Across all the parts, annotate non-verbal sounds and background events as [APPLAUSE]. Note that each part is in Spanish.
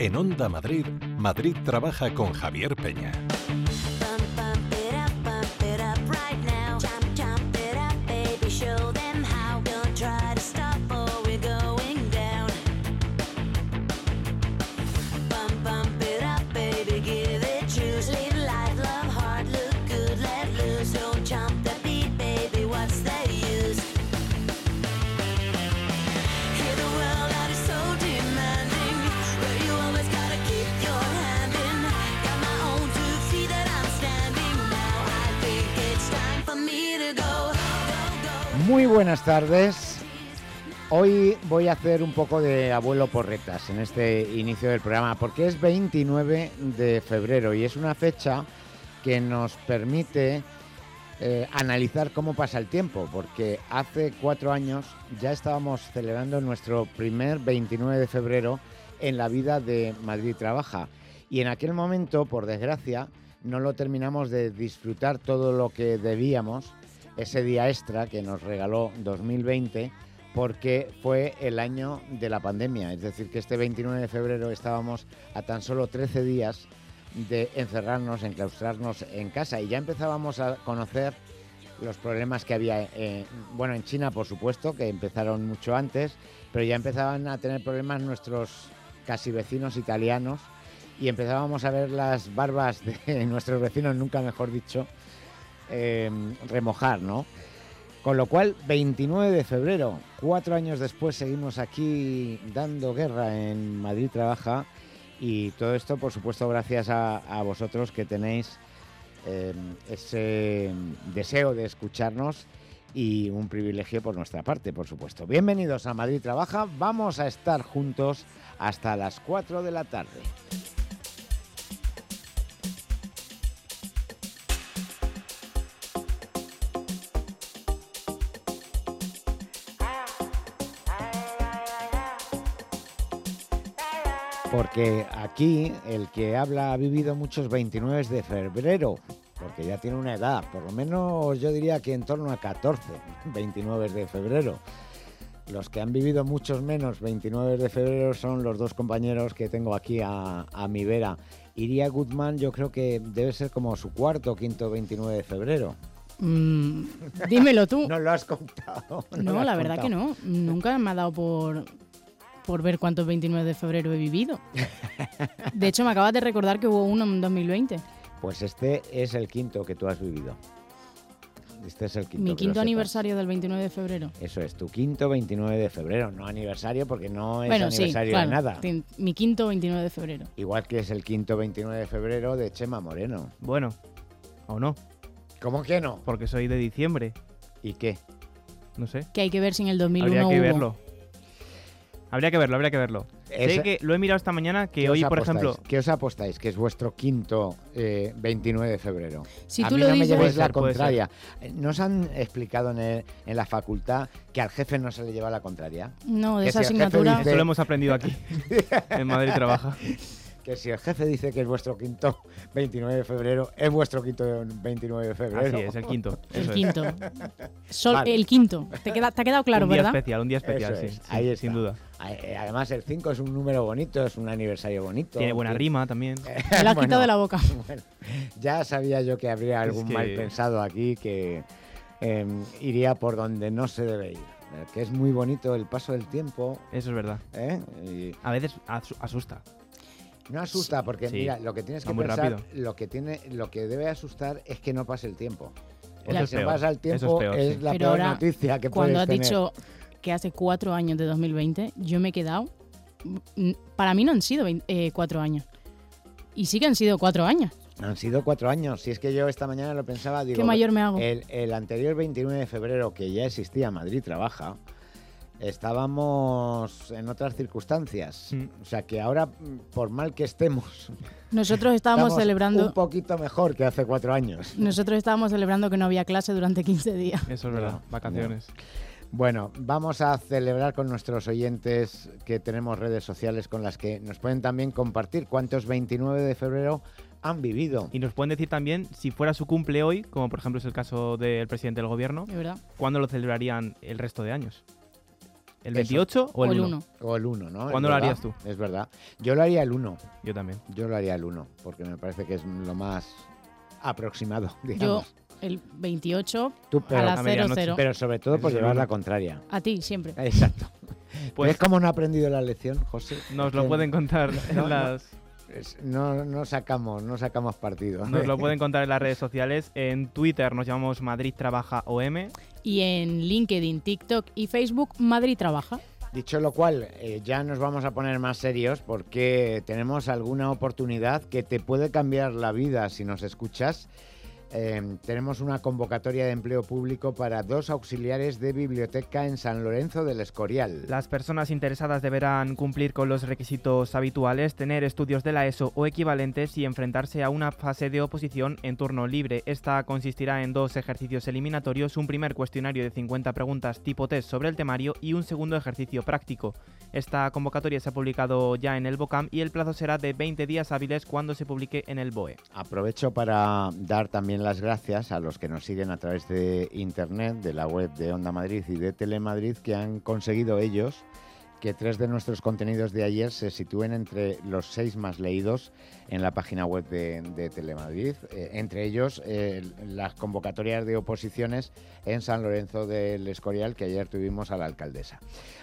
En Onda Madrid, Madrid trabaja con Javier Peña. Muy buenas tardes. Hoy voy a hacer un poco de abuelo porretas en este inicio del programa porque es 29 de febrero y es una fecha que nos permite eh, analizar cómo pasa el tiempo porque hace cuatro años ya estábamos celebrando nuestro primer 29 de febrero en la vida de Madrid Trabaja y en aquel momento, por desgracia, no lo terminamos de disfrutar todo lo que debíamos ese día extra que nos regaló 2020 porque fue el año de la pandemia. Es decir, que este 29 de febrero estábamos a tan solo 13 días de encerrarnos, enclaustrarnos en casa y ya empezábamos a conocer los problemas que había, eh, bueno, en China por supuesto, que empezaron mucho antes, pero ya empezaban a tener problemas nuestros casi vecinos italianos y empezábamos a ver las barbas [LAUGHS] de nuestros vecinos, nunca mejor dicho, Em, remojar, ¿no? Con lo cual, 29 de febrero, cuatro años después, seguimos aquí dando guerra en Madrid Trabaja y todo esto, por supuesto, gracias a, vosotros que tenéis em, ese deseo de escucharnos y un privilegio por nuestra parte, por supuesto. Bienvenidos a Madrid Trabaja, vamos a estar juntos hasta las 4 de la tarde. Porque aquí el que habla ha vivido muchos 29 de febrero, porque ya tiene una edad, por lo menos yo diría que en torno a 14, 29 [LAUGHS] de febrero. Los que han vivido muchos menos 29 de febrero son los dos compañeros que tengo aquí a, mi vera. Iría Goodman yo creo que debe ser como su cuarto o quinto 29 de febrero. Mm, dímelo tú. [LAUGHS] no lo has contado. [LAUGHS] No, la verdad que no. Nunca me ha dado por, por ver cuántos 29 de febrero he vivido. De hecho, me acabas de recordar que hubo uno en 2020. Pues este es el quinto que tú has vivido. Este es el quinto. Mi quinto aniversario del 29 de febrero. Eso es, tu quinto 29 de febrero, no aniversario porque no es aniversario de nada. Mi quinto 29 de febrero. Igual que es el quinto 29 de febrero de Chema Moreno. Bueno, o no. ¿Cómo que no? Porque soy de diciembre. ¿Y qué? No sé. Que hay que ver si en el 2001 Habría que verlo. Habría que verlo, habría que verlo. sé que lo he mirado esta mañana, que hoy, por ejemplo... ¿Qué os apostáis? Que es vuestro quinto 29 eh, de febrero. Si a tú mí lo no dices, me llevéis la contraria. ¿Nos han explicado en, la facultad que al jefe no se le lleva la contraria? No, de esa asignatura... Eso lo hemos aprendido aquí. [LAUGHS] en Madrid trabaja que si el jefe dice que es vuestro quinto 29 de febrero, es vuestro quinto 29 de febrero. Así es, el quinto. El quinto. [LAUGHS] El quinto. ¿Te, queda, te ha quedado claro, un día ¿verdad? especial, un día especial, sí, Ahí sin duda. Eh, además, el 5 es un número bonito, es un aniversario bonito. Tiene buena rima también. [LAUGHS] Me lo has quitado de la boca. [LAUGHS] Bueno, ya sabía yo que habría algún mal pensado aquí que em, iría por donde no se debe ir que es muy bonito el paso del tiempo. Eso es verdad. ¿eh? A veces asusta. No asusta, porque mira, lo que tienes que pensar, lo que tiene, lo que debe asustar es que no pase el tiempo. Porque se pasa el tiempo es, la peor noticia que Cuando has dicho que hace cuatro años de 2020, yo me he quedado. Para mí no han sido eh, cuatro años. Y sí que han sido cuatro años. Han sido cuatro años. Si es que yo esta mañana lo pensaba, digo. ¿Qué mayor me hago? El, el anterior 29 de febrero, que ya existía Madrid Trabaja, estábamos en otras circunstancias. Mm. O sea que ahora, por mal que estemos, [LAUGHS] nosotros estábamos celebrando un poquito mejor que hace cuatro años. Nosotros estábamos celebrando que no había clase durante 15 días. Eso es verdad, vacaciones. Bueno, vamos a celebrar con nuestros oyentes que tenemos redes sociales con las que nos pueden también compartir cuántos 29 de febrero han vivido. Y nos pueden decir también si fuera su cumple hoy, como por ejemplo es el caso del presidente del gobierno, ¿cuándo lo celebrarían el resto de años? ¿El 28 o el, 1? O el 1, ¿no? ¿Cuándo lo harías tú? Es verdad. Yo lo haría el 1. Yo también. Yo lo haría el 1, porque me parece que es lo más aproximado, digamos. Yo el 28 a las 00. Pero sobre todo por llevar la contraria. A ti, siempre. Exacto. [LAUGHS] Pues, ¿Ves cómo no ha aprendido la lección, José? Nos lo pueden contar [LAUGHS] en las... No, no, sacamos, no sacamos partido. Nos lo [LAUGHS] pueden contar en las redes sociales. En Twitter nos llamamos Madrid Trabaja OM. Y en LinkedIn, TikTok y Facebook Madrid Trabaja. Dicho lo cual, eh, ya nos vamos a poner más serios porque tenemos alguna oportunidad que te puede cambiar la vida si nos escuchas Em, tenemos una convocatoria de empleo público para dos auxiliares de biblioteca en San Lorenzo del Escorial. Las personas interesadas deberán cumplir con los requisitos habituales, tener estudios de la ESO o equivalentes y enfrentarse a una fase de oposición en turno libre. Esta consistirá en dos ejercicios eliminatorios, un primer cuestionario de 50 preguntas tipo test sobre el temario y un segundo ejercicio práctico. Esta convocatoria se ha publicado ya en el BOCAM y el plazo será de 20 días hábiles cuando se publique en el BOE. Aprovecho para dar también las gracias a los que nos siguen a través de internet, de la web de Onda Madrid y de Telemadrid, que han conseguido ellos que tres de nuestros contenidos de ayer se sitúen entre los seis más leídos en la página web de, Telemadrid, eh, entre ellos eh, las convocatorias de oposiciones en San Lorenzo del Escorial que ayer tuvimos a la alcaldesa.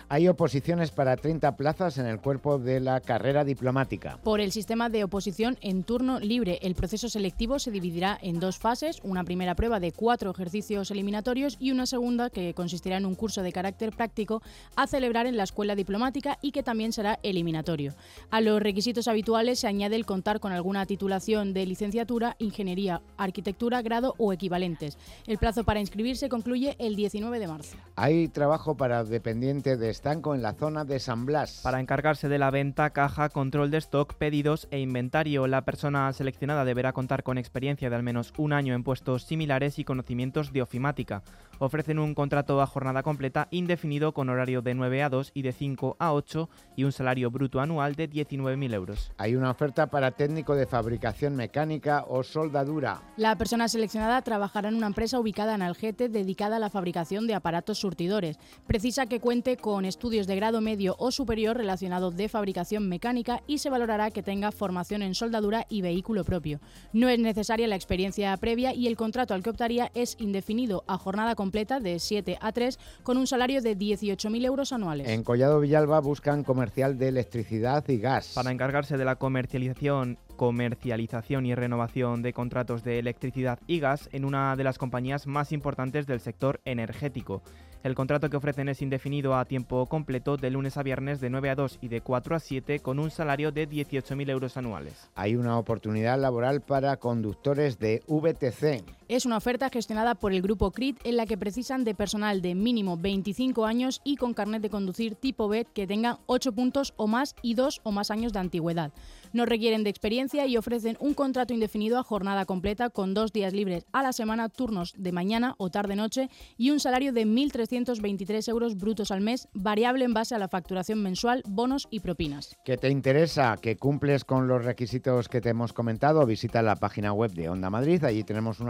Hay oposiciones para 30 plazas en el cuerpo de la carrera diplomática. Por el sistema de oposición en turno libre, el proceso selectivo se dividirá en dos fases, una primera prueba de cuatro ejercicios eliminatorios y una segunda que consistirá en un curso de carácter práctico a celebrar en la escuela diplomática y que también será eliminatorio. A los requisitos habituales se añade el contar con alguna titulación de licenciatura, ingeniería, arquitectura, grado o equivalentes. El plazo para inscribirse concluye el 19 de marzo. Hay trabajo para dependiente de estanco en la zona de San Blas. Para encargarse de la venta, caja, control de stock, pedidos e inventario, la persona seleccionada deberá contar con experiencia de al menos un año en puestos similares y conocimientos de ofimática. Ofrecen un contrato a jornada completa indefinido con horario de 9 a 2 y de 5 a 8 y un salario bruto anual de 19.000 euros. Hay una oferta para técnico de fabricación mecánica o soldadura. La persona seleccionada trabajará en una empresa ubicada en Algete dedicada a la fabricación de aparatos surtidores. Precisa que cuente con estudios de grado medio o superior relacionados de fabricación mecánica y se valorará que tenga formación en soldadura y vehículo propio. No es necesaria la experiencia previa y el contrato al que optaría es indefinido a jornada completa de 7 a 3 con un salario de 18.000 euros anuales. En Collado Villalba buscan comercial de electricidad y gas. Para encargarse de la comercialización comercialización y renovación de contratos de electricidad y gas en una de las compañías más importantes del sector energético. El contrato que ofrecen es indefinido a tiempo completo de lunes a viernes de 9 a 2 y de 4 a 7 con un salario de 18.000 euros anuales. Hay una oportunidad laboral para conductores de VTC. Es una oferta gestionada por el grupo CRIT en la que precisan de personal de mínimo 25 años y con carnet de conducir tipo B que tenga 8 puntos o más y 2 o más años de antigüedad. No requieren de experiencia y ofrecen un contrato indefinido a jornada completa con dos días libres a la semana, turnos de mañana o tarde-noche y un salario de 1.323 euros brutos al mes, variable en base a la facturación mensual, bonos y propinas. ¿Qué te interesa? ¿Que cumples con los requisitos que te hemos comentado? Visita la página web de Onda Madrid. Allí tenemos un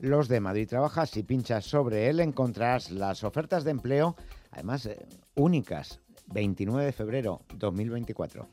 Los de Madrid Trabaja. Si pinchas sobre él encontrarás las ofertas de empleo, además eh, únicas. 29 de febrero 2024.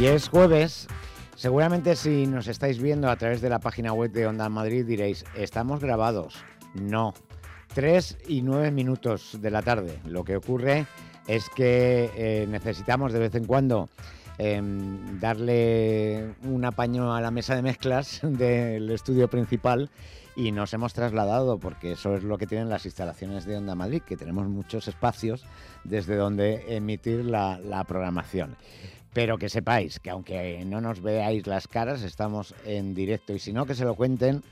Y es jueves. Seguramente si nos estáis viendo a través de la página web de Onda Madrid diréis, estamos grabados. No. Tres y nueve minutos de la tarde. Lo que ocurre es que eh, necesitamos de vez en cuando em, darle un apaño a la mesa de mezclas [LAUGHS] del estudio principal y nos hemos trasladado, porque eso es lo que tienen las instalaciones de Onda Madrid, que tenemos muchos espacios desde donde emitir la programación. Pero que sepáis que aunque no nos veáis las caras, estamos en directo y si no, que se lo cuenten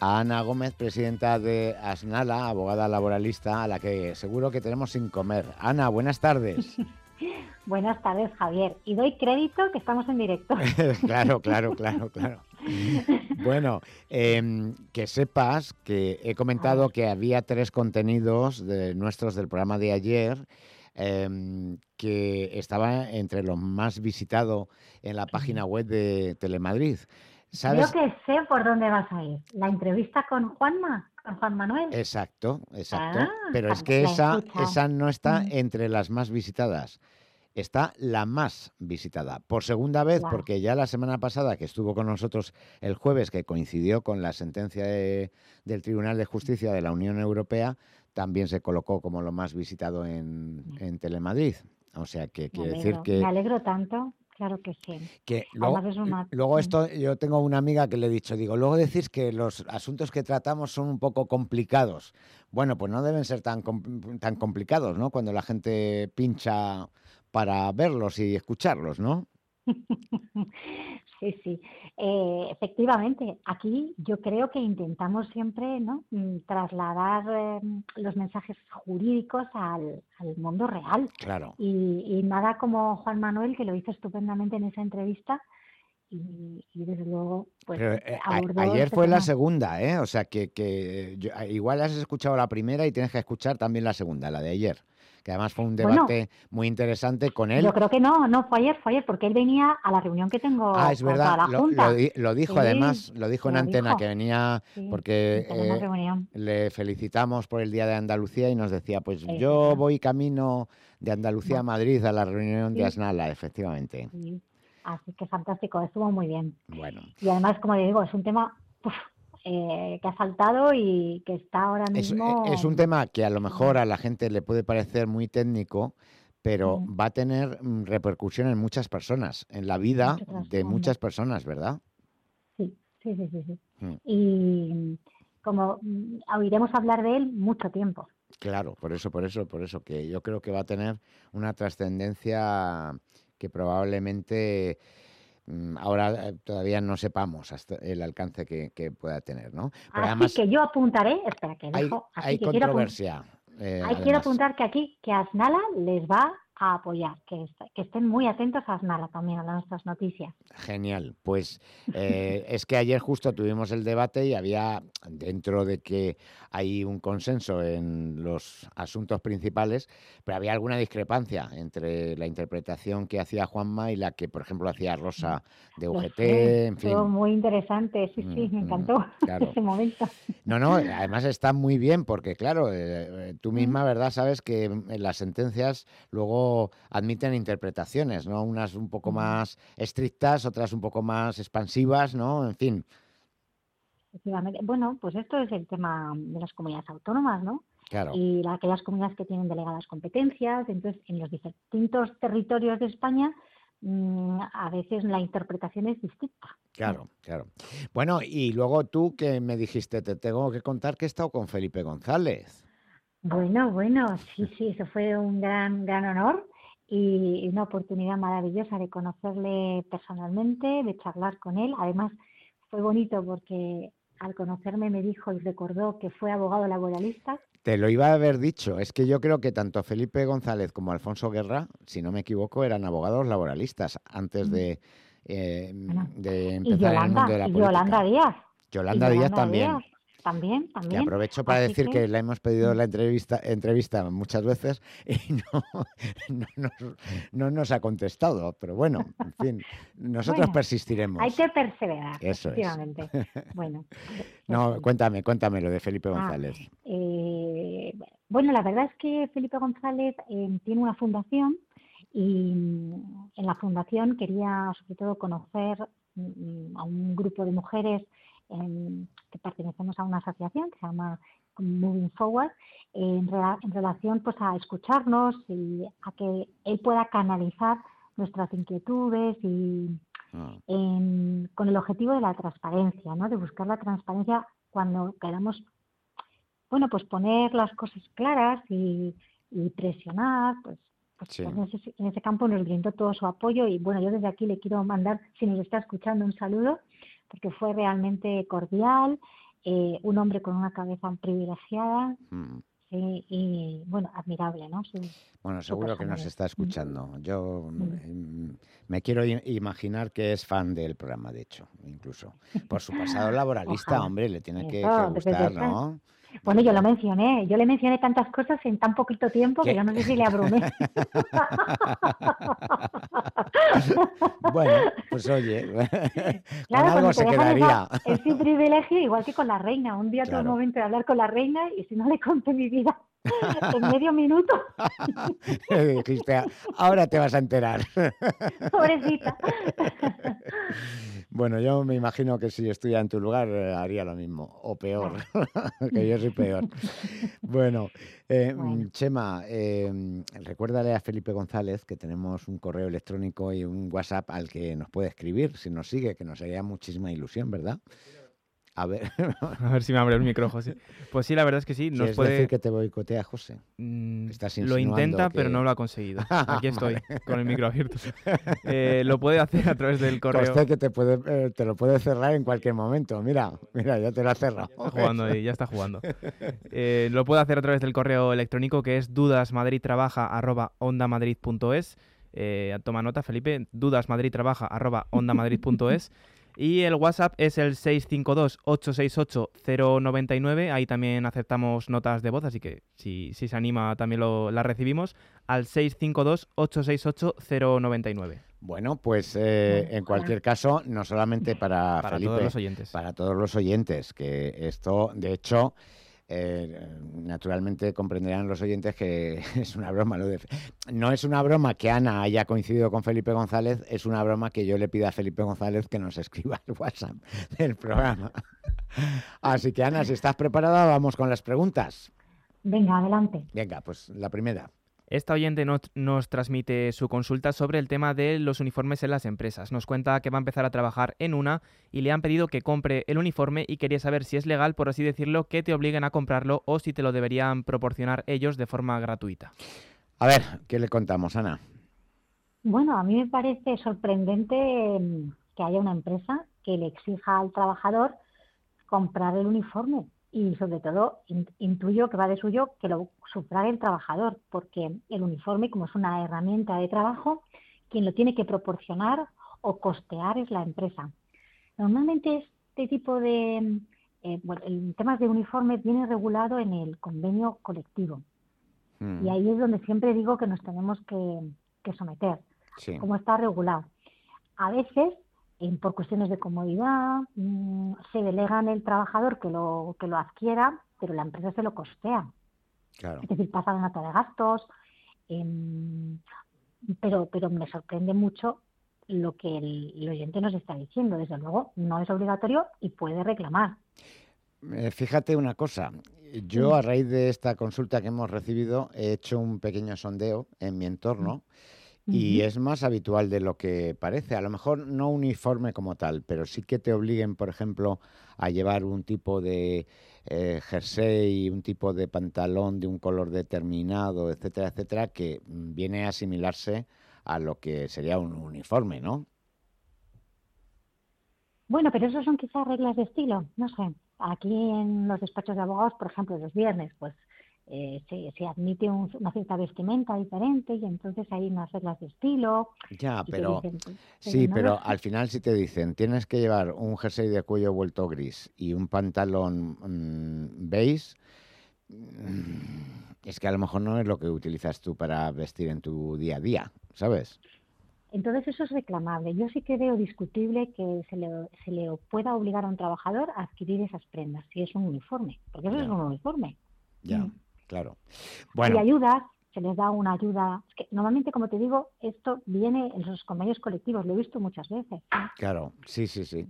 a Ana Gómez, presidenta de Asnala, abogada laboralista, a la que seguro que tenemos sin comer. Ana, buenas tardes. [LAUGHS] Buenas tardes, Javier. Y doy crédito que estamos en directo. [LAUGHS] claro, claro, claro, claro. Bueno, em, que sepas que he comentado que había tres contenidos de nuestros del programa de ayer em, que estaba entre los más visitados en la página web de Telemadrid. ¿Sabes? Creo que sé por dónde vas a ir. La entrevista con Juanma, con Juan Manuel. Exacto, exacto. Ah, Pero es que esa, esa no está mm. entre las más visitadas está la más visitada. Por segunda vez, porque ya la semana pasada que estuvo con nosotros el jueves, que coincidió con la sentencia del Tribunal de Justicia de la Unión Europea, también se colocó como lo más visitado en, en Telemadrid. O sea que quiere decir que... Me alegro tanto. Claro que sí. Que luego, luego, esto, yo tengo una amiga que le he dicho, digo, luego decís que los asuntos que tratamos son un poco complicados. Bueno, pues no deben ser tan, tan complicados, ¿no? Cuando la gente pincha para verlos y escucharlos, ¿no? [LAUGHS] Sí, sí. Eh, efectivamente, aquí yo creo que intentamos siempre ¿no? Mm, trasladar em, los mensajes jurídicos al, mundo real. Claro. Y, nada como Juan Manuel, que lo hizo estupendamente en esa entrevista. Y, desde luego, pues. Eh, ayer este fue la segunda, ¿eh? O sea que, que igual has escuchado la primera y tienes que escuchar también la segunda, la de ayer que además fue un debate muy interesante con él. Yo creo que no, no fue ayer, fue ayer, porque él venía a la reunión que tengo. Ah, es verdad, lo, dijo además, lo dijo en antena, que venía porque eh, le felicitamos por el Día de Andalucía y nos decía, pues yo voy camino de Andalucía a Madrid a la reunión de Asnala, efectivamente. Así que fantástico, estuvo muy bien. Bueno. Y además, como le digo, es un tema eh, que ha saltado y que está ahora mismo. Es, un tema que a lo mejor a la gente le puede parecer muy técnico, pero va a tener mm, repercusión en muchas personas, en la vida de muchas personas, ¿verdad? Sí, sí, sí, sí. Mm. Y como mm, oiremos hablar de él mucho tiempo. Claro, por eso, por eso, por eso, que yo creo que va a tener una trascendencia que probablemente ahora eh, todavía no sepamos hasta el alcance que, pueda tener, ¿no? así que yo apuntaré, espera que dejo, hay, controversia. Eh, quiero apuntar que aquí que Asnala les va a apoyar, que, que, estén muy atentos a Asnala también, a nuestras noticias. Genial, pues eh, [LAUGHS] es que ayer justo tuvimos el debate y había, dentro de que hay un consenso en los asuntos principales, pero había alguna discrepancia entre la interpretación que hacía Juanma y la que, por ejemplo, hacía Rosa de UGT, en fin. muy interesante, sí, sí, me mm, encantó [LAUGHS] mm, ese momento. No, no, además está muy bien porque, claro, eh, eh, tú misma, ¿verdad? Sabes que en las sentencias luego admiten interpretaciones, ¿no? Unas un poco más estrictas, otras un poco más expansivas, ¿no? En fin. Bueno, pues esto es el tema de las comunidades autónomas, ¿no? Claro. Y aquellas comunidades que tienen delegadas competencias. Entonces, en los distintos territorios de España, mm, a veces la interpretación es distinta. Claro, claro. Bueno, y luego tú que me dijiste, te tengo que contar que he estado con Felipe González. Bueno, bueno, sí, sí, eso fue un gran, gran honor y una oportunidad maravillosa de conocerle personalmente, de charlar con él. Además, fue bonito porque al conocerme me dijo y recordó que fue abogado laboralista. Te lo iba a haber dicho, es que yo creo que tanto Felipe González como Alfonso Guerra, si no me equivoco, eran abogados laboralistas antes de, eh, de empezar Yolanda, el mundo de la política. Yolanda Díaz. Yolanda, Díaz también. También, también. Y aprovecho para decir que... le hemos pedido mm. la entrevista, entrevista muchas veces [LAUGHS] y no, nos ha contestado. Pero bueno, en fin, nosotros persistiremos. Hay que perseverar, Eso efectivamente. Bueno. [LAUGHS] no, pues cuéntame, cuéntame lo de Felipe ah, González. Eh, bueno, la verdad es que Felipe González eh, tiene una fundación y mm, en la fundación quería sobre todo conocer mm, a un grupo de mujeres que pertenecemos a una asociación que se llama Moving Forward, en, relación pues a escucharnos y a que él pueda canalizar nuestras inquietudes y ah. con el objetivo de la transparencia, ¿no? de buscar la transparencia cuando queramos bueno, pues poner las cosas claras y, presionar, pues, pues en, ese, en, ese, campo nos brindó todo su apoyo y bueno, yo desde aquí le quiero mandar, si nos está escuchando, un saludo porque fue realmente cordial eh, un hombre con una cabeza privilegiada. Mm. Sí, y bueno, admirable, ¿no? Bueno, seguro que nos está escuchando. Yo Mm. mm, me quiero imaginar que es fan del programa, de hecho, incluso. Por su pasado laboralista, Ojalá. hombre, le tiene que, gustar, ¿no? Bueno, yo lo mencioné, yo le mencioné tantas cosas en tan poquito tiempo ¿Qué? que yo no sé si le abrumé. [LAUGHS] Bueno, pues oye, [LAUGHS] con Claro, algo cuando se quedaría. es un privilegio, igual que con la reina. Un día tuve Claro. un momento de hablar con la reina y si no le conté mi vida en medio minuto, [LAUGHS] Dijiste, ahora te vas a enterar. pobrecita. Bueno, yo me imagino que si estuviera en tu lugar eh, haría lo mismo, o peor, [LAUGHS] que yo soy peor. [LAUGHS] Bueno, eh, Bueno. Chema, eh, recuérdale a Felipe González que tenemos un correo electrónico y un WhatsApp al que nos puede escribir si nos sigue, que nos haría muchísima ilusión, ¿verdad? A ver, [LAUGHS] A ver si me abre el micro, José. Pues sí, la verdad es que sí, nos ¿quieres puede... decir que te boicotea, José? Mm, estás lo intenta, pero no lo ha conseguido. [LAUGHS] Aquí estoy, con el micro abierto. Eh, lo puede hacer a través del correo. Conste que te, puede, eh, te lo puede cerrar en cualquier momento. Mira, mira, ya te lo ha cerrado. Está jugando ahí, ya está jugando. Eh, lo puede hacer a través del correo electrónico que es dudasmadridtrabaja.ondamadrid.es. Toma nota, Felipe, dudasmadridtrabaja.ondamadrid.es. Y el WhatsApp es el 652-868-099. Ahí también aceptamos notas de voz, así que si, si se anima también lo, las recibimos al 652-868-099. Bueno, pues eh, en cualquier caso, no solamente para, Para Felipe, todos los oyentes. para todos los oyentes, que esto, de hecho, eh, naturalmente comprenderán los oyentes que [LAUGHS] es una broma. Lo de, no es una broma que Ana haya coincidido con Felipe González, es una broma que yo le pida a Felipe González que nos escriba el WhatsApp del programa. [LAUGHS] Así que Ana, si estás preparada, vamos con las preguntas. Venga, adelante. Venga, pues la primera. Esta oyente nos, nos transmite su consulta sobre el tema de los uniformes en las empresas. Nos cuenta que va a empezar a trabajar en una y le han pedido que compre el uniforme y quería saber si es legal, por así decirlo, que te obliguen a comprarlo o si te lo deberían proporcionar ellos de forma gratuita. A ver, ¿qué le contamos, Ana? Bueno, a mí me parece sorprendente mm, que haya una empresa que le exija al trabajador comprar el uniforme y sobre todo in- intuyo que va de suyo que lo sufrague el trabajador porque el uniforme como es una herramienta de trabajo quien lo tiene que proporcionar o costear es la empresa. Normalmente este tipo de eh, bueno, el temas de uniforme viene regulado en el convenio colectivo Mm, y ahí es donde siempre digo que nos tenemos que, que someter sí. cómo está regulado. A veces, por cuestiones de comodidad, mm, se delega en el trabajador que lo, que lo adquiera, pero la empresa se lo costea. Claro. Es decir, pasa la nota de gastos. em, pero, pero me sorprende mucho lo que el, el oyente nos está diciendo. Desde luego, no es obligatorio y puede reclamar. Eh, Fíjate una cosa, yo a raíz de esta consulta que hemos recibido he hecho un pequeño sondeo en mi entorno y es más habitual de lo que parece. A lo mejor no uniforme como tal, pero sí que te obliguen, por ejemplo, a llevar un tipo de eh, jersey, un tipo de pantalón de un color determinado, etcétera, etcétera, que viene a asimilarse a lo que sería un uniforme, ¿no? Bueno, pero eso son quizás reglas de estilo, no sé. Aquí en los despachos de abogados, por ejemplo, los viernes, pues eh, se, se admite un- una cierta vestimenta diferente y entonces hay unas reglas de estilo. Ya, pero... dicen, Sí, no pero al final si te dicen tienes que llevar un jersey de cuello vuelto gris y un pantalón mm, beige, mm, es que a lo mejor no es lo que utilizas tú para vestir en tu día a día, ¿sabes? Entonces eso es reclamable. Yo sí que veo discutible que se le, se le pueda obligar a un trabajador a adquirir esas prendas, si es un uniforme, porque eso es un uniforme. Ya, Mm. Claro. Bueno, ayudas, se les da una ayuda. Es que normalmente, como te digo, esto viene en los convenios colectivos, lo he visto muchas veces. claro, sí, sí, sí.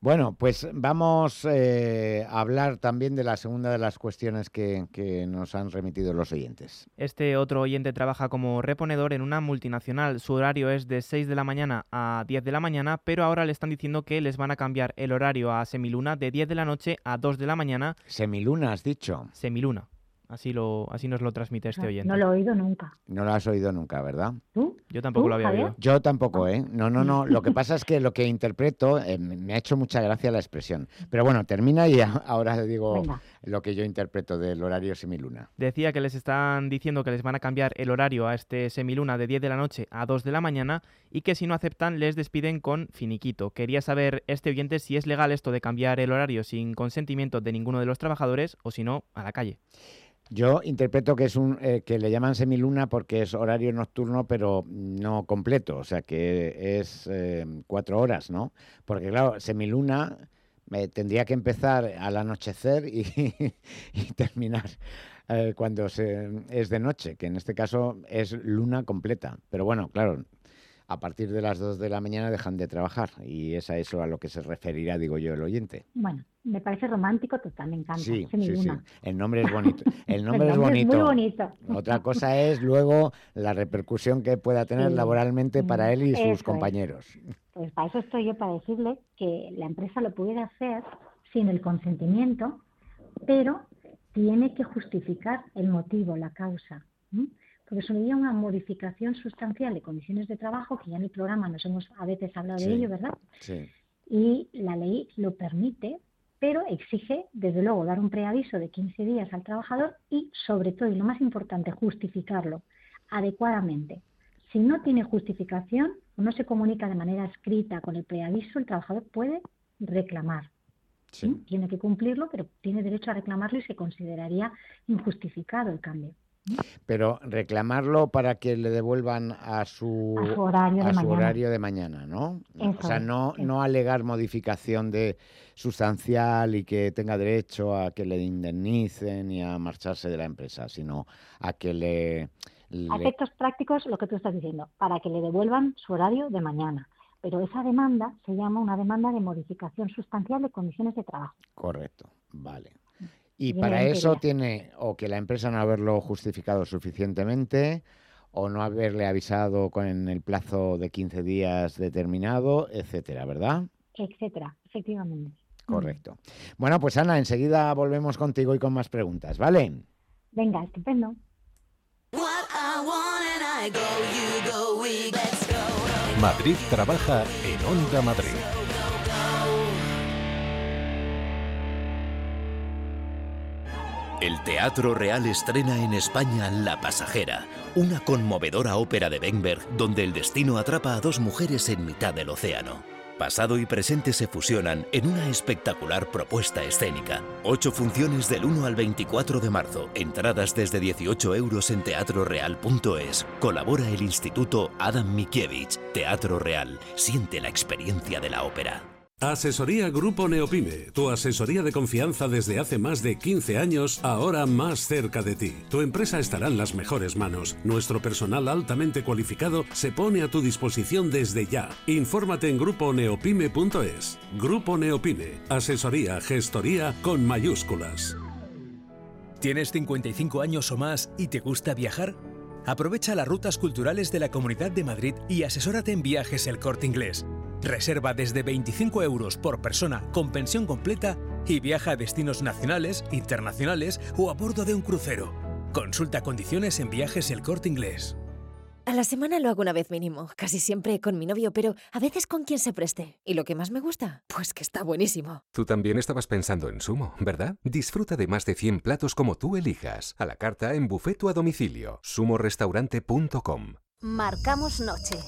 Bueno, pues vamos eh, a hablar también de la segunda de las cuestiones que, que nos han remitido los oyentes. Este otro oyente trabaja como reponedor en una multinacional. Su horario es de 6 de la mañana a 10 de la mañana, pero ahora le están diciendo que les van a cambiar el horario a semiluna de 10 de la noche a 2 de la mañana. Semiluna, has dicho. Semiluna. Así, lo, así nos lo transmite este oyente. No lo he oído nunca. No lo has oído nunca, ¿verdad? ¿Tú? Yo tampoco ¿Tú, lo había Javier? oído. Yo tampoco, ¿eh? No, no, no. Lo que [LAUGHS] pasa es que lo que interpreto, eh, me ha hecho mucha gracia la expresión. Pero bueno, termina y ahora digo Venga. lo que yo interpreto del horario semiluna. Decía que les están diciendo que les van a cambiar el horario a este semiluna de 10 de la noche a 2 de la mañana y que si no aceptan les despiden con finiquito. Quería saber este oyente si es legal esto de cambiar el horario sin consentimiento de ninguno de los trabajadores o si no, a la calle. Yo interpreto que es un eh, que le llaman semiluna porque es horario nocturno, pero no completo, o sea que es eh, cuatro horas, ¿no? Porque claro, semiluna eh, tendría que empezar al anochecer y, [LAUGHS] y terminar eh, cuando se, es de noche, que en este caso es luna completa. Pero bueno, claro, a partir de las dos de la mañana dejan de trabajar y es a eso a lo que se referirá, digo yo, el oyente. Bueno, me parece romántico total, me encanta. Sí, sí, sí. El nombre es bonito. [LAUGHS] El El nombre es bonito. muy bonito. Otra [LAUGHS] cosa es luego la repercusión que pueda tener Sí, laboralmente para él y eso sus compañeros. Pues para eso estoy yo, para decirle que la empresa lo puede hacer sin el consentimiento, pero tiene que justificar el motivo, la causa. ¿m? Porque una modificación sustancial de condiciones de trabajo, que ya en el programa nos hemos a veces hablado Sí. de ello, ¿verdad? Sí, Y la ley lo permite, pero exige, desde luego, dar un preaviso de 15 días al trabajador y, sobre todo, y lo más importante, justificarlo adecuadamente. Si no tiene justificación o no se comunica de manera escrita con el preaviso, el trabajador puede reclamar. sí. Tiene que cumplirlo, pero tiene derecho a reclamarlo y se consideraría injustificado el cambio. Pero reclamarlo para que le devuelvan a su, A su horario de su mañana. horario de mañana, ¿no? o sea, no, no alegar modificación de sustancial y que tenga derecho a que le indemnicen y a marcharse de la empresa, sino a que le... le- A efectos prácticos, lo que tú estás diciendo, para que le devuelvan su horario de mañana. Pero esa demanda se llama una demanda de modificación sustancial de condiciones de trabajo. Correcto, vale. Y para eso tiene o que la empresa no haberlo justificado suficientemente o no haberle avisado con el plazo de 15 días determinado, etcétera, ¿verdad? etcétera, efectivamente. Correcto. Bueno, pues Ana, enseguida volvemos contigo y con más preguntas, ¿vale? Venga, estupendo. Madrid trabaja en Onda Madrid. El Teatro Real estrena en España La Pasajera, una conmovedora ópera de Benberg donde el destino atrapa a dos mujeres en mitad del océano. Pasado y presente se fusionan en una espectacular propuesta escénica. Ocho funciones del 1 al 24 de marzo. Entradas desde 18 euros en teatroreal.es. Colabora el Instituto Adam Mikiewicz. Teatro Real. Siente la experiencia de la ópera. Asesoría Grupo Neopime, tu asesoría de confianza desde hace más de 15 años, ahora más cerca de ti. Tu empresa estará en las mejores manos. Nuestro personal altamente cualificado se pone a tu disposición desde ya. Infórmate en gruponeopime.es. Grupo Neopime, asesoría, gestoría con mayúsculas. ¿Tienes 55 años o más y te gusta viajar? Aprovecha las rutas culturales de la Comunidad de Madrid y asesórate en viajes el corte inglés. Reserva desde 25 euros por persona con pensión completa y viaja a destinos nacionales, internacionales o a bordo de un crucero. Consulta condiciones en viajes el corte inglés. A la semana lo hago una vez mínimo, casi siempre con mi novio, pero a veces con quien se preste. ¿Y lo que más me gusta? Pues que está buenísimo. Tú también estabas pensando en Sumo, ¿verdad? Disfruta de más de 100 platos como tú elijas, a la carta en buffet o a domicilio. sumorestaurante.com Marcamos noche.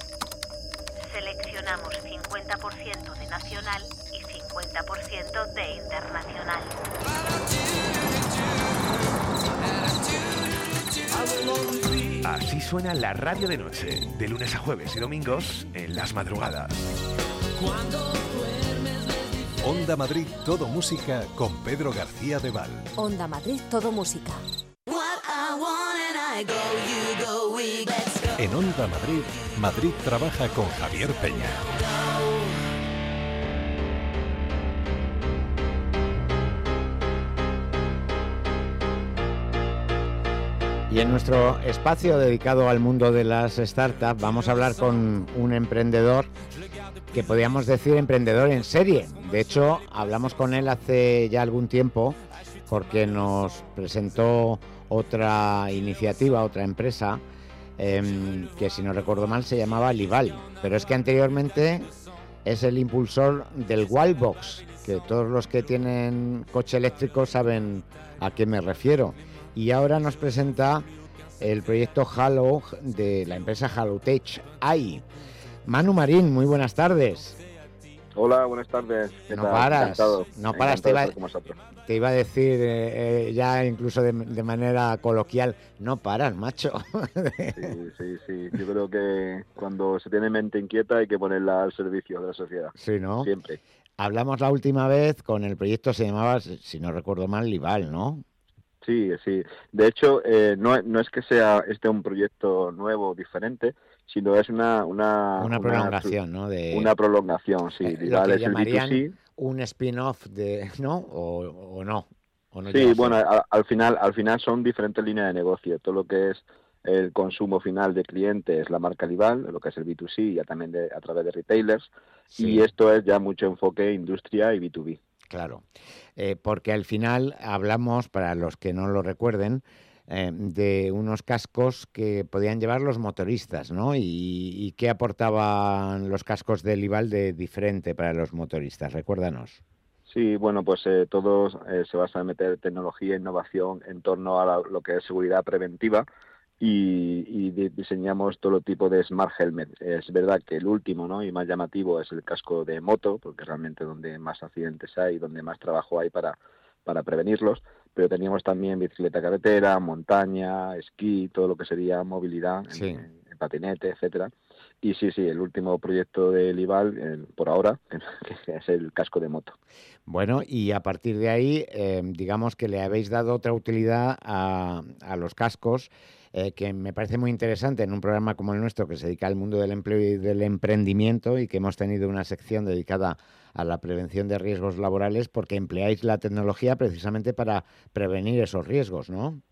Así suena la radio de noche, de lunes a jueves y domingos en las madrugadas. Onda Madrid, todo música con Pedro García de Val. Onda Madrid, todo música. En Onda Madrid, Madrid trabaja con Javier Peña. Y en nuestro espacio dedicado al mundo de las startups vamos a hablar con un emprendedor que podríamos decir emprendedor en serie. De hecho, hablamos con él hace ya algún tiempo porque nos presentó otra iniciativa, otra empresa, em, que si no recuerdo mal se llamaba Lival, pero es que anteriormente es el impulsor del Wildbox, que todos los que tienen coche eléctrico saben a qué me refiero. Y ahora nos presenta el proyecto Halo de la empresa Halotech AI. Manu Marín, muy buenas tardes. Hola, buenas tardes. no paras, no paras, te iba, te iba, a decir eh, eh, ya incluso de, manera coloquial, no paras, macho. sí, sí, sí, yo creo que cuando se tiene mente inquieta hay que ponerla al servicio de la sociedad. Sí, ¿no? Siempre. Hablamos la última vez con el proyecto, se llamaba, si no recuerdo mal, Lival, ¿no? Sí, sí. De hecho, eh, no, no es que sea este un proyecto nuevo, diferente, sino es una... Una, una prolongación, ¿no? De, una prolongación, sí. Eh, lo que llamarían un spin-off de... [LAUGHS] ¿no? O, no. sí, bueno, al, final, al final son diferentes líneas de negocio. Todo lo que es el consumo final de clientes, la marca Lival, lo que es el B2C, ya también de, a través de retailers. Y esto es ya mucho enfoque industria y B2B. Claro, eh, porque al final hablamos, para los que no lo recuerden, eh, de unos cascos que podían llevar los motoristas, ¿no? Y, qué aportaban los cascos de Lival de diferente para los motoristas. Recuérdanos. Sí, bueno, pues eh, todo se basa en meter tecnología e innovación en torno a lo que es seguridad preventiva y, diseñamos todo tipo de smart helmet. Es verdad que el último ¿no? y más llamativo es el casco de moto, porque realmente donde más accidentes hay, donde más trabajo hay para, para prevenirlos, pero teníamos también bicicleta carretera, montaña, esquí, todo lo que sería movilidad en, patinete, etcétera. Y sí, sí, el último proyecto del IVAL, por ahora, [LAUGHS] que es el casco de moto. Bueno, y a partir de ahí, eh, digamos que le habéis dado otra utilidad a, a los cascos eh, que me parece muy interesante en un programa como el nuestro que se dedica al mundo del empleo y del emprendimiento y que hemos tenido una sección dedicada a la prevención de riesgos laborales porque empleáis la tecnología precisamente para prevenir esos riesgos, ¿no?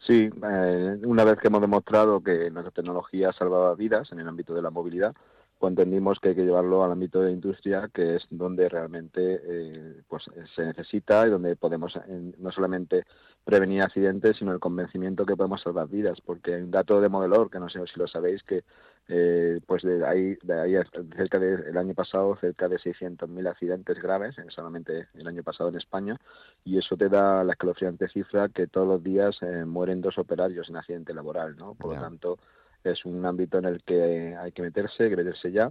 Sí, eh, una vez que hemos demostrado que nuestra tecnología salvaba vidas en el ámbito de la movilidad, pues entendimos que hay que llevarlo al ámbito de la industria, que es donde realmente eh, pues se necesita y donde podemos no solamente prevenir accidentes, sino el convencimiento que podemos salvar vidas, porque hay un dato de modelor, que no sé si lo sabéis, que eh, pues de ahí, de ahí cerca del año pasado, cerca de 600.000 accidentes graves, solamente el año pasado en España, y eso te da la escalofriante cifra que todos los días eh, mueren dos operarios en accidente laboral, ¿no? Por lo tanto, es un ámbito en el que hay que meterse, que meterse ya,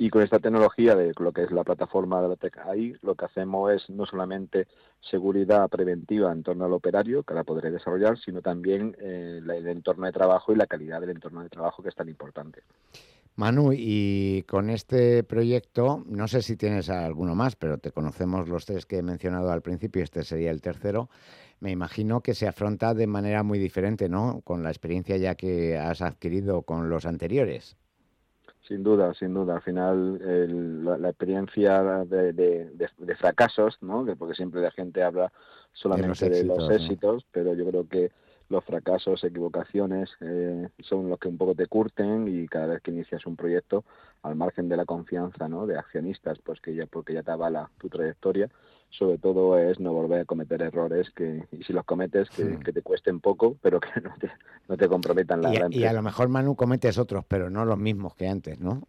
y con esta tecnología de lo que es la plataforma de la TechAI, lo que hacemos es no solamente seguridad preventiva en torno al operario, que la podré desarrollar, sino también eh, el entorno de trabajo y la calidad del entorno de trabajo, que es tan importante. Manu, y con este proyecto, no sé si tienes alguno más, pero te conocemos los tres que he mencionado al principio, este sería el tercero. Me imagino que se afronta de manera muy diferente, ¿no? Con la experiencia ya que has adquirido con los anteriores. Sin duda, sin duda. Al final, la, experiencia de, fracasos, ¿no? porque siempre la gente habla solamente de los éxitos, pero yo creo que los fracasos, equivocaciones, eh, son los que un poco te curten y cada vez que inicias un proyecto, al margen de la confianza ¿no? de accionistas, pues que ya, porque ya te avala tu trayectoria, sobre todo es no volver a cometer errores que, y si los cometes, que, hmm. te cuesten poco, pero que no te, no te comprometan la y, y a lo mejor, Manu, cometes otros, pero no los mismos que antes, ¿no?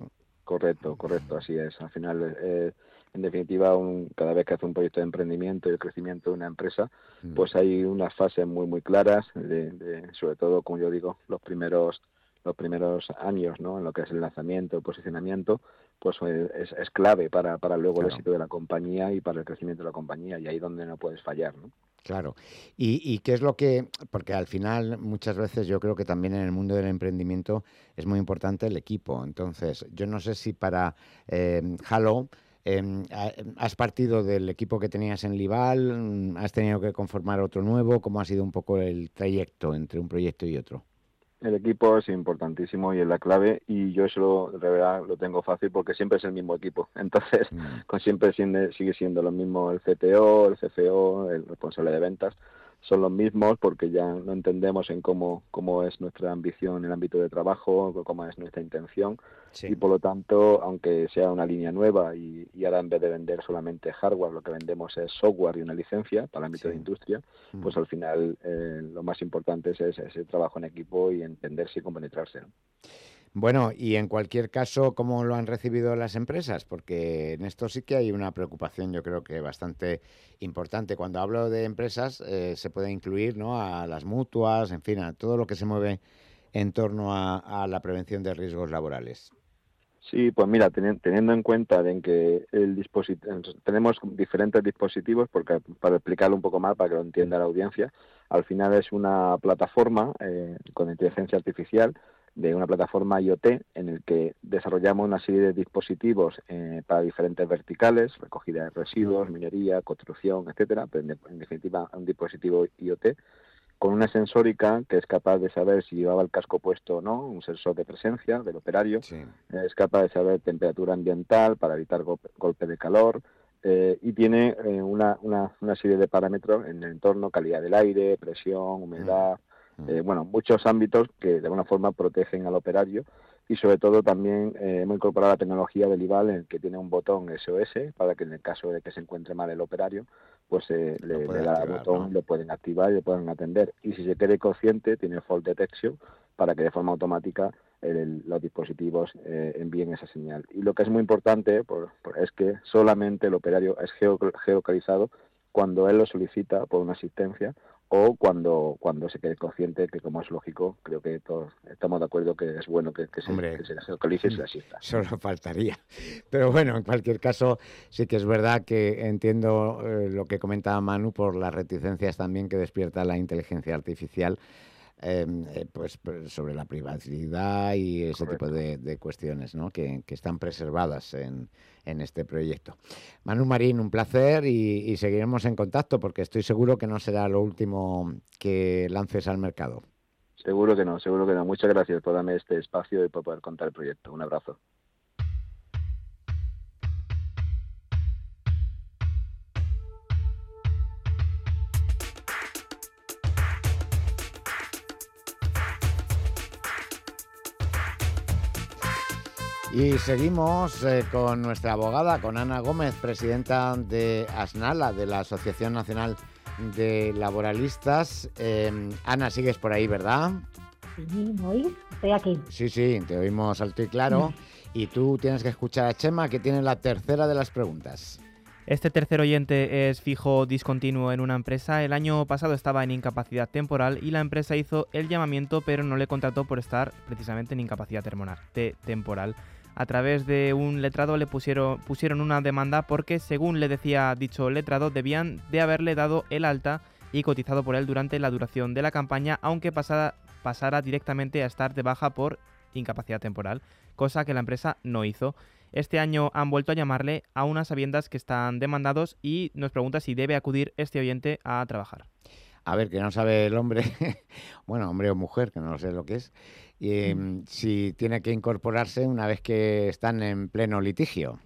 Correcto, correcto, así es. Al final, eh, en definitiva, un, cada vez que hace un proyecto de emprendimiento y el crecimiento de una empresa, hmm. pues hay unas fases muy, muy claras, de, sobre todo, como yo digo, los primeros los primeros años, ¿no? En lo que es el lanzamiento, el posicionamiento, pues eh, es, clave para, para luego el éxito de la compañía y para el crecimiento de la compañía y ahí donde no puedes fallar, ¿no? Claro. ¿Y, qué es lo que, porque al final muchas veces yo creo que también en el mundo del emprendimiento es muy importante el equipo. Entonces, yo no sé si para eh, Halo em, has partido del equipo que tenías en Lival, has tenido que conformar otro nuevo, ¿cómo ha sido un poco el trayecto entre un proyecto y otro? El equipo es importantísimo y es la clave y yo eso de verdad lo tengo fácil porque siempre es el mismo equipo. [LAUGHS] Entonces, mm. con siempre sigue siendo lo mismo el CTO, el CFO, el responsable de ventas. Son los mismos porque ya no entendemos en cómo, cómo es nuestra ambición en el ámbito de trabajo, cómo es nuestra intención y por lo tanto, aunque sea una línea nueva y, ahora en vez de vender solamente hardware, lo que vendemos es software y una licencia para el ámbito de industria, mm. pues al final eh, lo más importante es ese, trabajo en equipo y entenderse y compenetrarse. Bueno, y en cualquier caso, ¿cómo lo han recibido las empresas? Porque en esto sí que hay una preocupación, yo creo que bastante importante. Cuando hablo de empresas, eh, se puede incluir ¿no? a las mutuas, en fin, a todo lo que se mueve en torno a, la prevención de riesgos laborales. Sí, pues mira, teniendo en cuenta de que el tenemos diferentes dispositivos, porque para explicarlo un poco más, para que lo entienda la audiencia, al final es una plataforma eh, con inteligencia artificial de una plataforma IoT en el que desarrollamos una serie de dispositivos eh, para diferentes verticales, recogida de residuos, minería, construcción, etcétera, pero en, definitiva un dispositivo IoT con una sensórica que es capaz de saber si llevaba el casco puesto o no, un sensor de presencia del operario, es capaz de saber temperatura ambiental para evitar golpe, de calor eh, y tiene eh, una, una, una, serie de parámetros en el entorno, calidad del aire, presión, humedad, eh, bueno, muchos ámbitos que de alguna forma protegen al operario y sobre todo también eh, hemos incorporado la tecnología del IVAL en que tiene un botón SOS para que en el caso de que se encuentre mal el operario, pues eh, le, da el botón, lo pueden activar y lo pueden atender. Y si se quede consciente, tiene fault detection para que de forma automática los dispositivos envíen esa señal. Y lo que es muy importante es que solamente el operario es geolocalizado cuando él lo solicita por una asistencia o cuando, cuando se quede consciente que, como es lógico, creo que todos estamos de acuerdo que es bueno que, se, que se y se asista. [LAUGHS] Solo faltaría. Pero bueno, en cualquier caso, sí que es verdad que entiendo eh, lo que comentaba Manu por las reticencias también que despierta la inteligencia artificial. Em, eh, pues, pues, sobre la privacidad y ese tipo de, cuestiones ¿no? que, están preservadas en, en, este proyecto. Manu Marín, un placer y, seguiremos en contacto porque estoy seguro que no será lo último que lances al mercado. Seguro que no, seguro que no. Muchas gracias por darme este espacio y por poder contar el proyecto. Un abrazo. Y seguimos eh, con nuestra abogada, con Ana Gómez, presidenta de ASNALA, de la Asociación Nacional de Laboralistas. Em, Ana, sigues por ahí, ¿verdad? Sí, ¿me Estoy aquí. Sí, sí, te oímos alto y claro. y tú tienes que escuchar a Chema, que tiene la tercera de las preguntas. Este tercer oyente es fijo discontinuo en una empresa. El año pasado estaba en incapacidad temporal y la empresa hizo el llamamiento, pero no le contrató por estar precisamente en incapacidad temporal a través de un letrado le pusieron, pusieron una demanda porque, según le decía dicho letrado, debían de haberle dado el alta y cotizado por él durante la duración de la campaña, aunque pasara, pasara directamente a estar de baja por incapacidad temporal, cosa que la empresa no hizo. Este año han vuelto a llamarle a unas sabiendas que están demandados y nos pregunta si debe acudir este oyente a trabajar. A ver, que no sabe el hombre, [LAUGHS] bueno, hombre o mujer, que no sé lo que es, y mm, si tiene que incorporarse una vez que están en pleno litigio.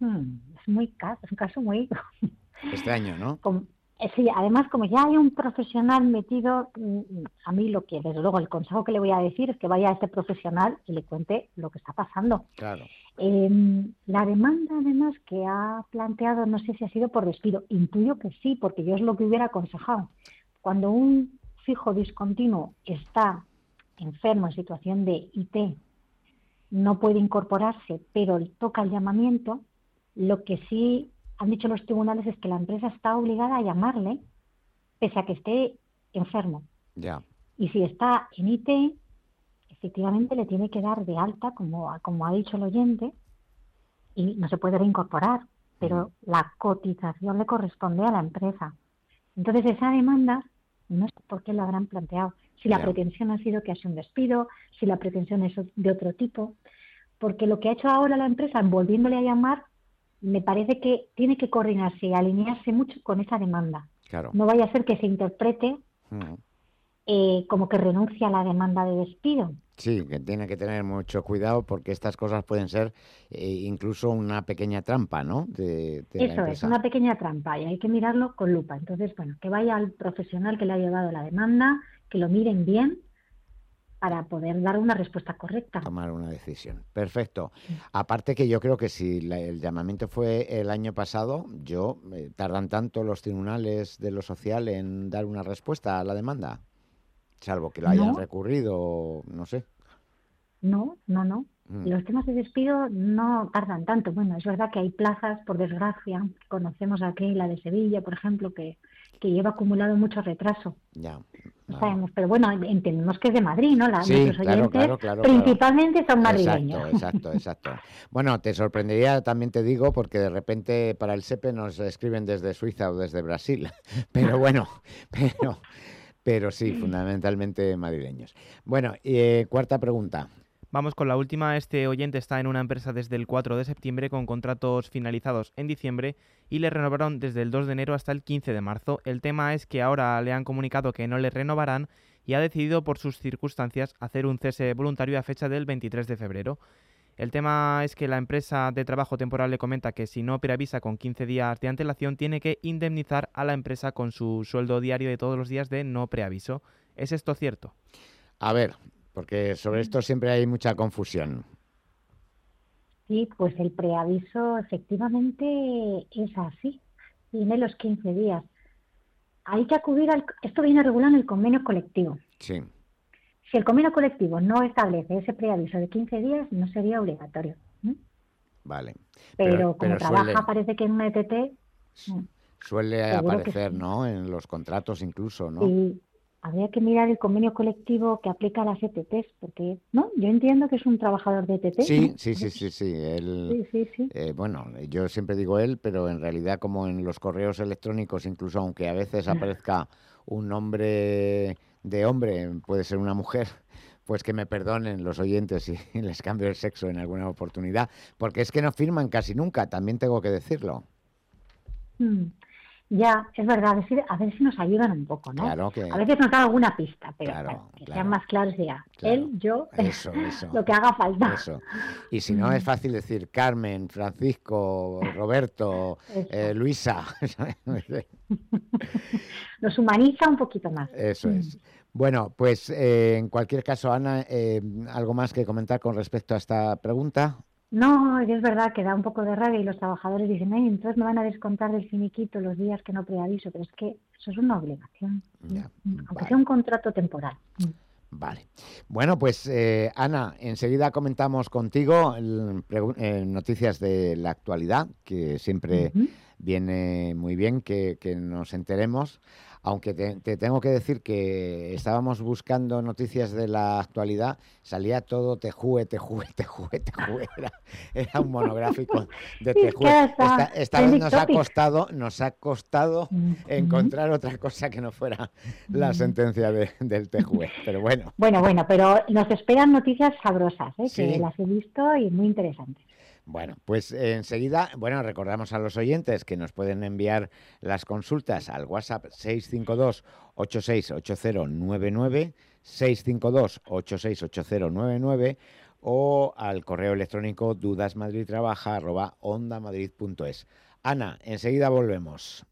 Hmm, es muy es un caso muy [LAUGHS] extraño, ¿no? Sí, además como ya hay un profesional metido, mm, a mí lo que desde luego el consejo que le voy a decir es que vaya a este profesional y le cuente lo que está pasando. Claro. Em, la demanda además que ha planteado, no sé si ha sido por despido, intuyo que sí, porque yo es lo que hubiera aconsejado. Cuando un fijo discontinuo está enfermo en situación de IT no puede incorporarse, pero toca el llamamiento, lo que sí han dicho los tribunales es que la empresa está obligada a llamarle pese a que esté enfermo. Ya. Y si está en IT, efectivamente le tiene que dar de alta, como, como ha dicho el oyente, y no se puede reincorporar, pero la cotización le corresponde a la empresa. Entonces esa demanda, no sé por qué lo habrán planteado, si la pretensión ha sido que hace un despido, si la pretensión es de otro tipo, porque lo que ha hecho ahora la empresa, volviéndole a llamar, me parece que tiene que coordinarse y alinearse mucho con esa demanda. Claro. No vaya a ser que se interprete eh, como que renuncia a la demanda de despido. Sí, que tiene que tener mucho cuidado porque estas cosas pueden ser eh, incluso una pequeña trampa, ¿no? De, Eso es, una pequeña trampa y hay que mirarlo con lupa. Entonces, bueno, que vaya al profesional que le ha llevado la demanda, que lo miren bien para poder dar una respuesta correcta. tomar una decisión. Perfecto. Aparte que yo creo que si la- el llamamiento fue el año pasado, yo eh, tardan tanto los tribunales de lo social en dar una respuesta a la demanda, salvo que lo hayan No. recurrido, no sé. No, no, no. Mm. Los temas de despido no tardan tanto. Bueno, es verdad que hay plazas, por desgracia, conocemos aquí la de Sevilla, por ejemplo, que, que lleva acumulado mucho retraso. Ya. No sabemos, pero bueno, entendemos que es de Madrid, ¿no? La, Sí, nuestros oyentes claro, claro, claro. principalmente son madrileños. Exacto, exacto, exacto. [LAUGHS] Bueno, te sorprendería, también te digo, porque de repente para el SEPE nos escriben desde Suiza o desde Brasil. [LAUGHS] Pero bueno, [LAUGHS] pero, pero sí, fundamentalmente madrileños. Bueno, eh, cuarta pregunta. Vamos con la última. Este oyente está en una empresa desde el 4 de septiembre con contratos finalizados en diciembre y le renovaron desde el 2 de enero hasta el 15 de marzo. El tema es que ahora le han comunicado que no le renovarán y ha decidido por sus circunstancias hacer un cese voluntario a fecha del 23 de febrero. El tema es que la empresa de trabajo temporal le comenta que si no preavisa con 15 días de antelación tiene que indemnizar a la empresa con su sueldo diario de todos los días de no preaviso. ¿Es esto cierto? A ver, porque sobre esto siempre hay mucha confusión. Sí, pues el preaviso efectivamente es así. Tiene los 15 días. Hay que acudir al... Esto viene regulado en el convenio colectivo. Sí. Si el convenio colectivo no establece ese preaviso de 15 días, no sería obligatorio. Vale. Pero, como pero trabaja, suele, parece que en una ETT, mm, suele aparecer, sí. ¿no? En los contratos incluso, ¿no? y habría que mirar el convenio colectivo que aplica a las ETTs, porque, ¿no? Yo entiendo que es un trabajador de ETT. Sí, ¿no? sí, sí, sí, sí. Él, Sí, sí, sí. eh, bueno, yo siempre digo él, pero en realidad como en los correos electrónicos, incluso aunque a veces aparezca un nombre de hombre, puede ser una mujer, [LAUGHS] pues que me perdonen los oyentes si [LAUGHS] les cambio el sexo en alguna oportunidad, porque es que no firman casi nunca, también tengo que decirlo. Mm, Ya, es verdad, a ver, si, a ver si nos ayudan un poco, ¿no? Claro que- A veces nos dan alguna pista, pero Claro, que sean más claros ya. Él, yo, Eso, eso. [LAUGHS] lo que haga falta. Eso. Y si no, es fácil decir Carmen, Francisco, Roberto, eh, Luisa. [LAUGHS] Nos humaniza un poquito más. Eso es. Bueno, pues eh, en cualquier caso, Ana, eh, ¿algo más que comentar con respecto a esta pregunta? No, es verdad que da un poco de rabia y los trabajadores dicen, Ay, entonces me van a descontar del finiquito los días que no preaviso, pero es que eso es una obligación, aunque sea un contrato temporal. Vale. Bueno, pues eh, Ana, enseguida comentamos contigo el eh, noticias de la actualidad, que siempre viene muy bien que, que nos enteremos. Aunque te, te tengo que decir que estábamos buscando noticias de la actualidad, salía todo Tejue, Tejue, [LAUGHS] Tejue, Tejue. Era, era un monográfico de Tejue. Esta, esta vez nos ha costado, nos ha costado encontrar otra cosa que no fuera la sentencia de- del Tejue. Pero bueno. Bueno, bueno, pero nos esperan noticias sabrosas, ¿eh? Sí. que las he visto y muy interesantes. Bueno, pues enseguida, bueno, recordamos a los oyentes que nos pueden enviar las consultas al WhatsApp 652-868099, 652-868099 o al correo electrónico dudasmadridtrabaja@ondamadrid.es. Ana, enseguida volvemos.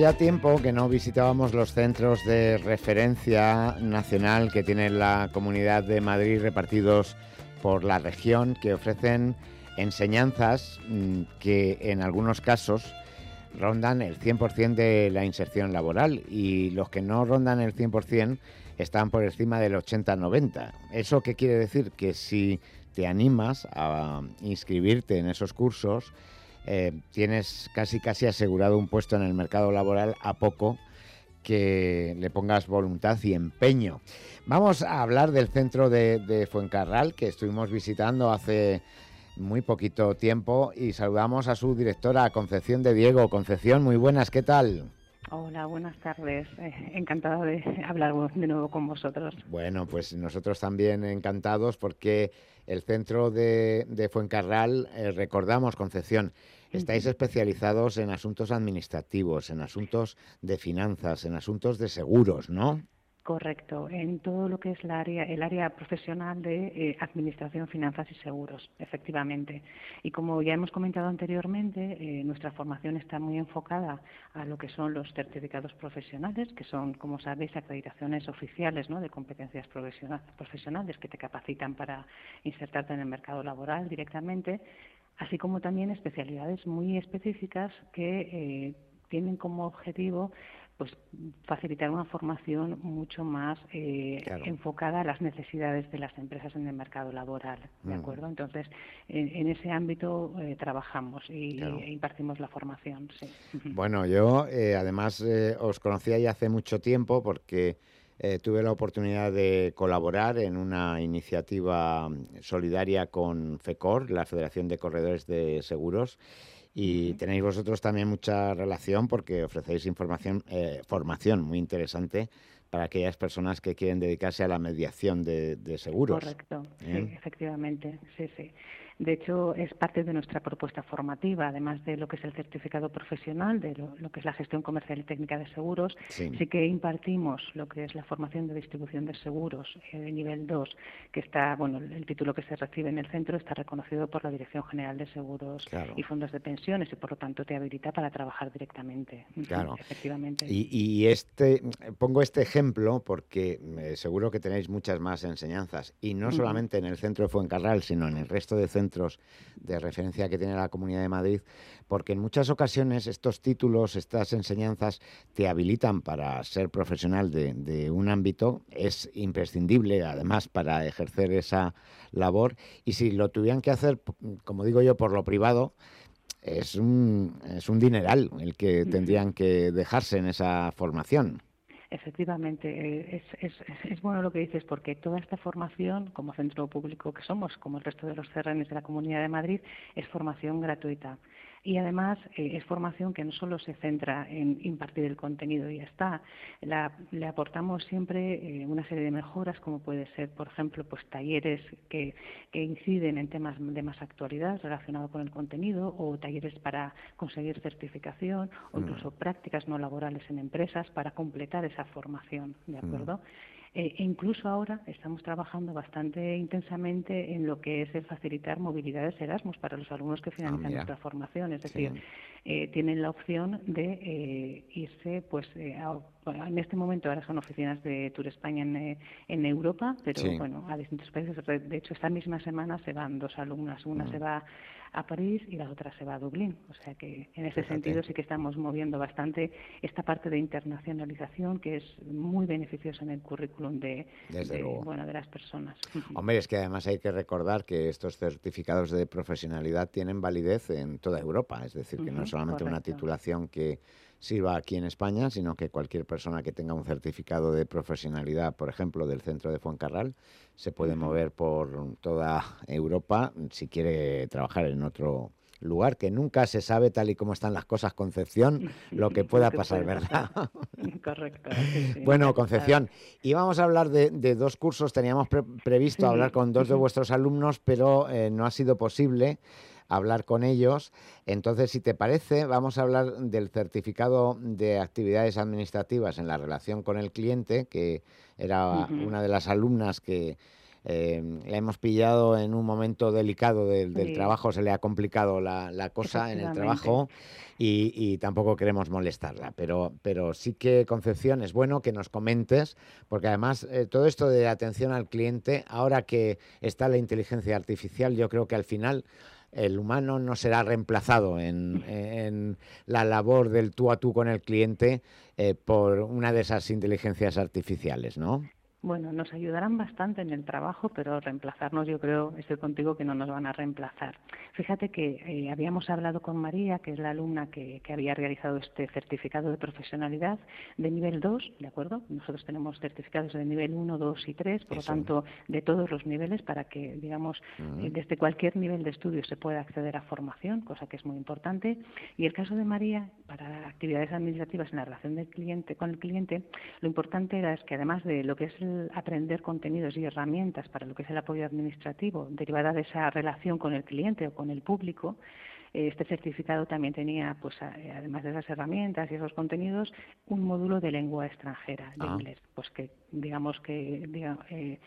Ya tiempo que no visitábamos los centros de referencia nacional que tiene la Comunidad de Madrid repartidos por la región, que ofrecen enseñanzas mm, que en algunos casos rondan el 100% de la inserción laboral y los que no rondan el 100% están por encima del 80-90. ¿Eso qué quiere decir? Que si te animas a inscribirte en esos cursos, eh, tienes casi casi asegurado un puesto en el mercado laboral a poco que le pongas voluntad y empeño. Vamos a hablar del centro de, de Fuencarral que estuvimos visitando hace muy poquito tiempo y saludamos a su directora, Concepción de Diego. Concepción, muy buenas, ¿qué tal? Hola, buenas tardes. Eh, encantada de hablar de nuevo con vosotros. Bueno, pues nosotros también encantados porque el centro de, de Fuencarral, eh, recordamos, Concepción, estáis especializados en asuntos administrativos, en asuntos de finanzas, en asuntos de seguros, ¿no? Correcto, en todo lo que es la área, el área profesional de eh, administración, finanzas y seguros, efectivamente. Y como ya hemos comentado anteriormente, eh, nuestra formación está muy enfocada a lo que son los certificados profesionales, que son, como sabéis, acreditaciones oficiales ¿no? de competencias profesionales que te capacitan para insertarte en el mercado laboral directamente, así como también especialidades muy específicas que eh, tienen como objetivo pues facilitar una formación mucho más eh, enfocada a las necesidades de las empresas en el mercado laboral, ¿de mm. acuerdo? Entonces, en, ese ámbito eh, trabajamos y e impartimos la formación. Sí. Bueno, yo eh, además os conocía ya hace mucho tiempo porque tuve la oportunidad de colaborar en una iniciativa solidaria con FECOR, la Federación de Corredores de Seguros, y tenéis vosotros también mucha relación porque ofrecéis información, eh, formación muy interesante para aquellas personas que quieren dedicarse a la mediación de, de seguros. Correcto, sí, efectivamente, sí, sí. De hecho, es parte de nuestra propuesta formativa, además de lo que es el certificado profesional, de lo, que es la gestión comercial y técnica de seguros. Sí. que impartimos lo que es la formación de distribución de seguros eh, de nivel 2, que está, bueno, el título que se recibe en el centro está reconocido por la Dirección General de Seguros y Fondos de Pensiones y, por lo tanto, te habilita para trabajar directamente. Claro. Efectivamente. Y, este, pongo este ejemplo porque eh, seguro que tenéis muchas más enseñanzas, y no solamente en el centro de Fuencarral, sino en el resto de centros de referencia que tiene la Comunidad de Madrid, porque en muchas ocasiones estos títulos, estas enseñanzas te habilitan para ser profesional de, un ámbito, es imprescindible además para ejercer esa labor y si lo tuvieran que hacer, como digo yo, por lo privado, es un, es un dineral el que tendrían que dejarse en esa formación. Efectivamente, eh, es, es, es, bueno lo que dices, porque toda esta formación, como centro público que somos, como el resto de los CRNs de la Comunidad de Madrid, es formación gratuita. Y además eh, es formación que no solo se centra en impartir el contenido y ya está, le aportamos siempre eh, una serie de mejoras, como puede ser, por ejemplo, pues talleres que, que inciden en temas de más actualidad relacionados con el contenido, o talleres para conseguir certificación, o mm. incluso prácticas no laborales en empresas para completar esa formación, ¿de mm. Eh, e incluso ahora estamos trabajando bastante intensamente en lo que es el facilitar movilidades Erasmus para los alumnos que finalizan ah, nuestra formación. Es decir, eh, tienen la opción de eh, irse, pues, en este momento ahora son oficinas de Tour España en, en Europa, pero bueno, a distintos países. De hecho, esta misma semana se van dos alumnas. Una mm. se va a París y la otra se va a Dublín. O sea que en ese sentido sí que estamos moviendo bastante esta parte de internacionalización que es muy beneficiosa en el currículum de, bueno, de las personas. Hombre, es que además hay que recordar que estos certificados de profesionalidad tienen validez en toda Europa, es decir, que no es solamente una titulación que sirva aquí en España, sino que cualquier persona que tenga un certificado de profesionalidad, por ejemplo, del centro de Fuencarral, se puede mover por toda Europa si quiere trabajar en otro lugar que nunca se sabe tal y como están las cosas Concepción lo que [LAUGHS] pueda pasar, ¿verdad? [LAUGHS] Correcto. [LAUGHS] bueno, Concepción, íbamos a hablar de, dos cursos, teníamos previsto hablar con dos de vuestros alumnos, pero eh, no ha sido posible hablar con ellos. Entonces, si te parece, vamos a hablar del certificado de actividades administrativas en la relación con el cliente, que era una de las alumnas que eh, la hemos pillado en un momento delicado del, trabajo, se le ha complicado la, cosa en el trabajo y, tampoco queremos molestarla. Pero, pero sí que, Concepción, es bueno que nos comentes, porque además eh, todo esto de atención al cliente, ahora que está la inteligencia artificial, yo creo que al final el humano no será reemplazado en, la labor del tú a tú con el cliente eh, por una de esas inteligencias artificiales, ¿no? Bueno, nos ayudarán bastante en el trabajo, pero reemplazarnos, yo creo, estoy contigo, que no nos van a reemplazar. Fíjate que eh, habíamos hablado con María, que es la alumna que, había realizado este certificado de profesionalidad de nivel 2, ¿de acuerdo? Nosotros tenemos certificados de nivel 1, 2 y 3, por lo tanto, de todos los niveles, para que, digamos, eh, desde cualquier nivel de estudio se pueda acceder a formación, cosa que es muy importante. Y el caso de María, para actividades administrativas en la relación del cliente con el cliente, lo importante era es que además de lo que es el aprender contenidos y herramientas para lo que es el apoyo administrativo derivada de esa relación con el cliente o con el público, este certificado también tenía, pues, además de esas herramientas y esos contenidos, un módulo de lengua extranjera, de ah. inglés, pues que digamos que eh,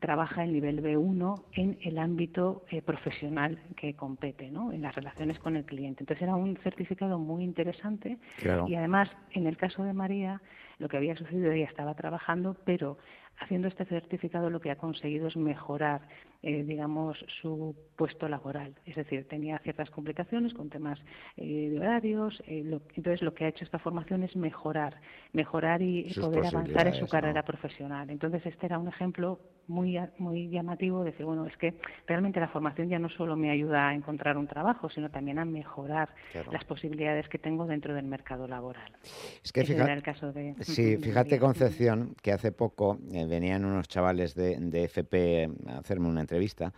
trabaja el nivel B1 en el ámbito eh, profesional que compete, ¿no? en las relaciones con el cliente. Entonces era un certificado muy interesante y además, en el caso de María, lo que había sucedido, ella estaba trabajando, pero haciendo este certificado lo que ha conseguido es mejorar, eh, digamos, su puesto laboral. Es decir, tenía ciertas complicaciones con temas eh, de horarios. Eh, entonces, lo que ha hecho esta formación es mejorar, mejorar y poder avanzar en su carrera profesional. Entonces, este era un ejemplo muy, muy llamativo de decir, bueno, es que realmente la formación ya no solo me ayuda a encontrar un trabajo, sino también a mejorar las posibilidades que tengo dentro del mercado laboral. Es que fíjate, el caso de, sí, fíjate Concepción, que hace poco eh, venían unos chavales de, de, FP a hacerme una entrevista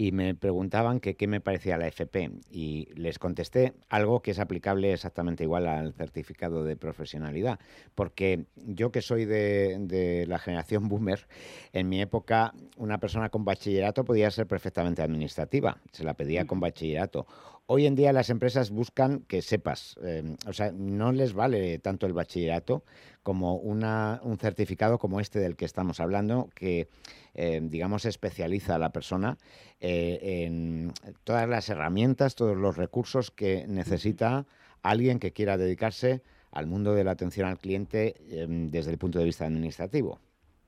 y me preguntaban que qué me parecía la FP y les contesté algo que es aplicable exactamente igual al certificado de profesionalidad, porque yo que soy de, de la generación boomer, en mi época una persona con bachillerato podía ser perfectamente administrativa, se la pedía con bachillerato. Hoy en día las empresas buscan que sepas, eh, o sea, no les vale tanto el bachillerato como una, un certificado como este del que estamos hablando, que, eh, digamos, especializa a la persona eh, en todas las herramientas, todos los recursos que necesita alguien que quiera dedicarse al mundo de la atención al cliente desde el punto de vista administrativo.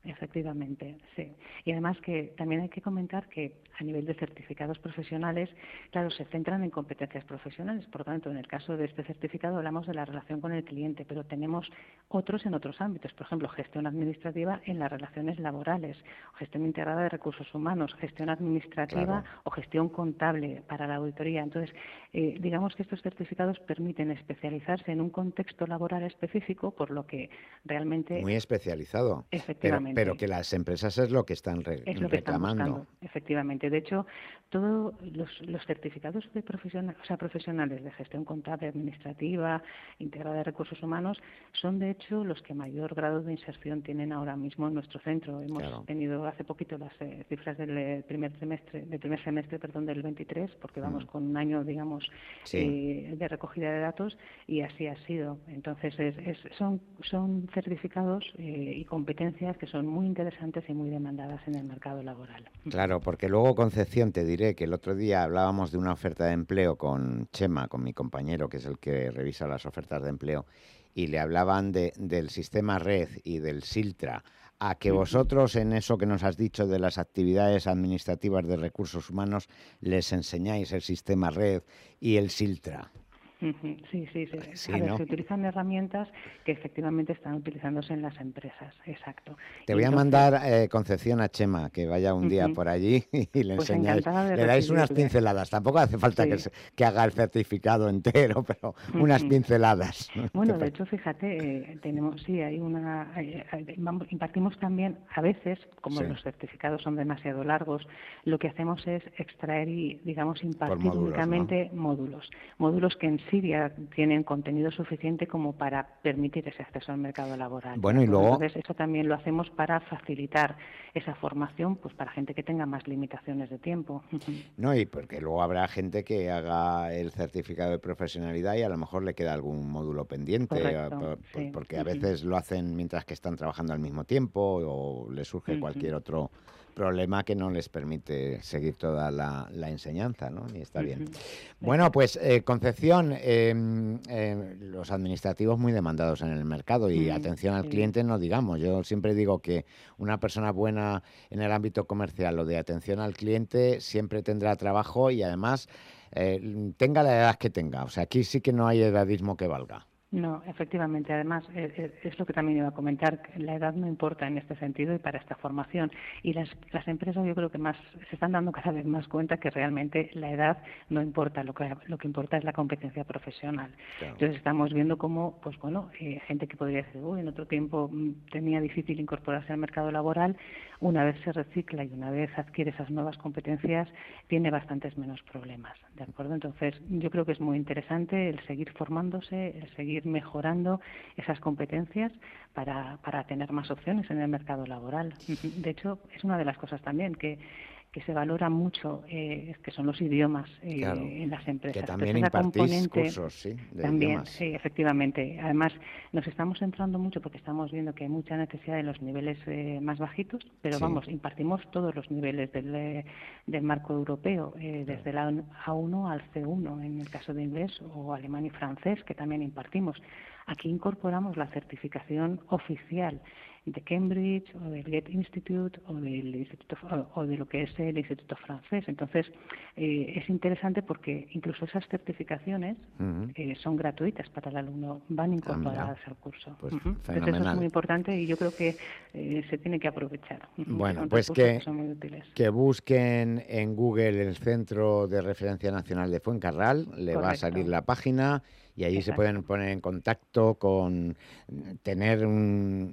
Efectivamente, sí. Y además que también hay que comentar que a nivel de certificados profesionales, claro, se centran en competencias profesionales. Por lo tanto, en el caso de este certificado hablamos de la relación con el cliente, pero tenemos otros en otros ámbitos. Por ejemplo, gestión administrativa en las relaciones laborales, gestión integrada de recursos humanos, gestión administrativa o gestión contable para la auditoría. Entonces, eh, digamos que estos certificados permiten especializarse en un contexto laboral específico, por lo que realmente... Muy especializado. Efectivamente. Pero, que las empresas es lo que están reclamando. efectivamente. De hecho, todos los, certificados de profesional, o sea, profesionales de gestión contable, administrativa, integrada de recursos humanos, son de hecho los que mayor grado de inserción tienen ahora mismo en nuestro centro. Hemos tenido hace poquito las eh, cifras del eh, primer trimestre, del primer semestre, perdón, del 23, porque vamos mm. con un año, digamos, eh, de recogida de datos y así ha sido. Entonces, son, son certificados y competencias que son muy interesantes y muy demandadas en el mercado laboral. Claro, porque luego Concepción te diré que el otro día hablábamos de una oferta de empleo con Chema, con mi compañero, que es el que revisa las ofertas de empleo, y le hablaban de, del sistema red y del SILTRA a que vosotros en eso que nos has dicho de las actividades administrativas de recursos humanos les enseñáis el sistema red y el SILTRA. Sí, sí, sí. se utilizan herramientas que efectivamente están utilizándose en las empresas, exacto. Te voy a mandar, eh, Concepción, a Chema, que vaya un día por allí [LAUGHS] y le pues enseñáis. Le dais unas pinceladas. Tampoco hace falta que, que, haga el certificado entero, [LAUGHS] pero unas pinceladas. Bueno, de hecho, fíjate, eh, tenemos, sí, hay una. impartimos también, a veces, como los certificados son demasiado largos, lo que hacemos es extraer y, digamos, impartir únicamente módulos. Módulos que en Siria tienen contenido suficiente como para permitir ese acceso al mercado laboral. Bueno, y luego... Entonces, eso también lo hacemos para facilitar esa formación pues para gente que tenga más limitaciones de tiempo. [LAUGHS] No, y porque luego habrá gente que haga el certificado de profesionalidad y a lo mejor le queda algún módulo pendiente, eh, porque a veces lo hacen mientras que están trabajando al mismo tiempo o le surge cualquier otro problema que no les permite seguir toda la, enseñanza, ¿no? Y está bien. Bueno, pues eh, Concepción, em, los administrativos muy demandados en el mercado y atención al cliente no digamos. Yo siempre digo que una persona buena en el ámbito comercial o de atención al cliente siempre tendrá trabajo y además eh, tenga la edad que tenga. O sea, aquí sí que no hay edadismo que valga. No, efectivamente. Además, eh, eh, es lo que también iba a comentar. La edad no importa en este sentido y para esta formación. Y las, las empresas yo creo que más se están dando cada vez más cuenta que realmente la edad no importa. Lo que, lo que importa es la competencia profesional. Entonces estamos viendo cómo, pues bueno, eh, gente que podría decir, uy, en otro tiempo mm, tenía difícil incorporarse al mercado laboral, una vez se recicla y una vez adquiere esas nuevas competencias, tiene bastantes menos problemas. ¿De acuerdo? Entonces, yo creo que es muy interesante el seguir formándose, el seguir mejorando esas competencias para, para tener más opciones en el mercado laboral. De hecho, es una de las cosas también que que se valora mucho, eh, que son los idiomas eh, Claro, en las empresas. que también Entonces, impartís cursos, sí, de también, idiomas. sí, efectivamente. Además, nos estamos centrando mucho porque estamos viendo que hay mucha necesidad en los niveles eh, más bajitos, pero Sí. vamos, impartimos todos los niveles del, eh, del marco europeo, eh, desde la A1 al C1, en el caso de inglés, o alemán y francés, que también impartimos. Aquí incorporamos la certificación oficial de Cambridge o del Goethe Institute o del Instituto o de lo que es el Instituto francés. Entonces eh, es interesante porque incluso esas certificaciones eh, son gratuitas para el alumno, van incorporadas al curso. Pues. Entonces eso es muy importante y yo creo que eh, se tiene que aprovechar. Bueno, pues que, son muy útiles. que busquen en Google el Centro de Referencia Nacional de Fuencarral, le va a salir la página y ahí se pueden poner en contacto con tener una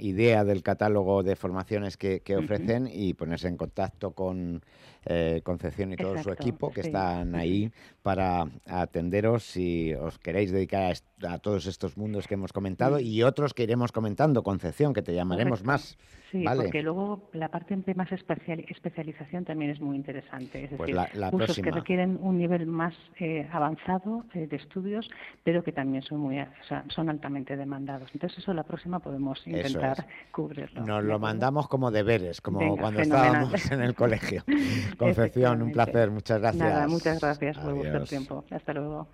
idea del catálogo de formaciones que, que ofrecen y ponerse en contacto con eh, Concepción y todo su Exacto, equipo que sí. están ahí para atenderos si os queréis dedicar a, a todos estos mundos que hemos comentado Mm. y otros que iremos comentando, Concepción, que te llamaremos Correcto. más. Sí, ¿vale? porque luego la parte de más especial- especialización también es muy interesante. Es Pues decir, la- la cursos próxima. que requieren un nivel más eh, avanzado eh, de estudios, pero que también son muy, o sea, son altamente demandados. Entonces eso la próxima podemos intentar es. cubrirlo. Nos ¿de lo mandamos como deberes, como Venga, cuando fenomenal. estábamos en el colegio. [LAUGHS] Concepción, un placer, muchas gracias. Nada, muchas gracias por vuestro Adiós. tiempo. Hasta luego.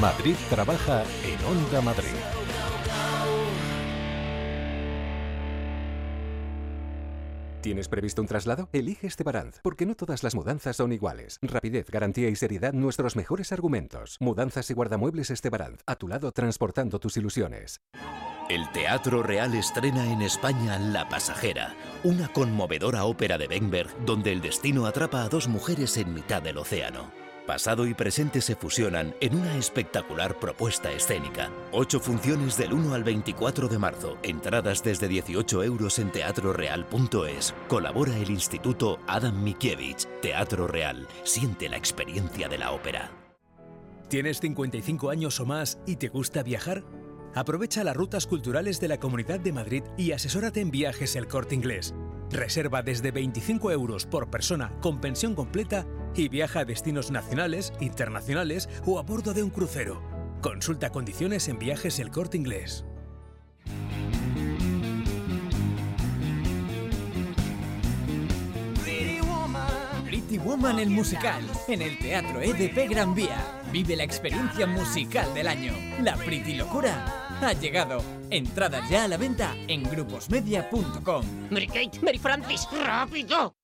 Madrid trabaja en Onda Madrid. ¿Tienes previsto un traslado? Elige Estebaranz, porque no todas las mudanzas son iguales. Rapidez, garantía y seriedad nuestros mejores argumentos. Mudanzas y guardamuebles Estebaranz, a tu lado transportando tus ilusiones. El Teatro Real estrena en España La Pasajera, una conmovedora ópera de Benberg donde el destino atrapa a dos mujeres en mitad del océano. Pasado y presente se fusionan en una espectacular propuesta escénica. Ocho funciones del 1 al 24 de marzo. Entradas desde 18 euros en teatroreal.es. Colabora el Instituto Adam Mikiewicz. Teatro Real. Siente la experiencia de la ópera. ¿Tienes 55 años o más y te gusta viajar? Aprovecha las rutas culturales de la Comunidad de Madrid y asesórate en viajes el corte inglés. Reserva desde 25 euros por persona con pensión completa y viaja a destinos nacionales, internacionales o a bordo de un crucero. Consulta condiciones en viajes el corte inglés. Pretty Woman el musical en el Teatro EDP Gran Vía. Vive la experiencia musical del año. La Pretty Locura ha llegado. Entradas ya a la venta en gruposmedia.com. Mary Kate, Mary Francis, rápido.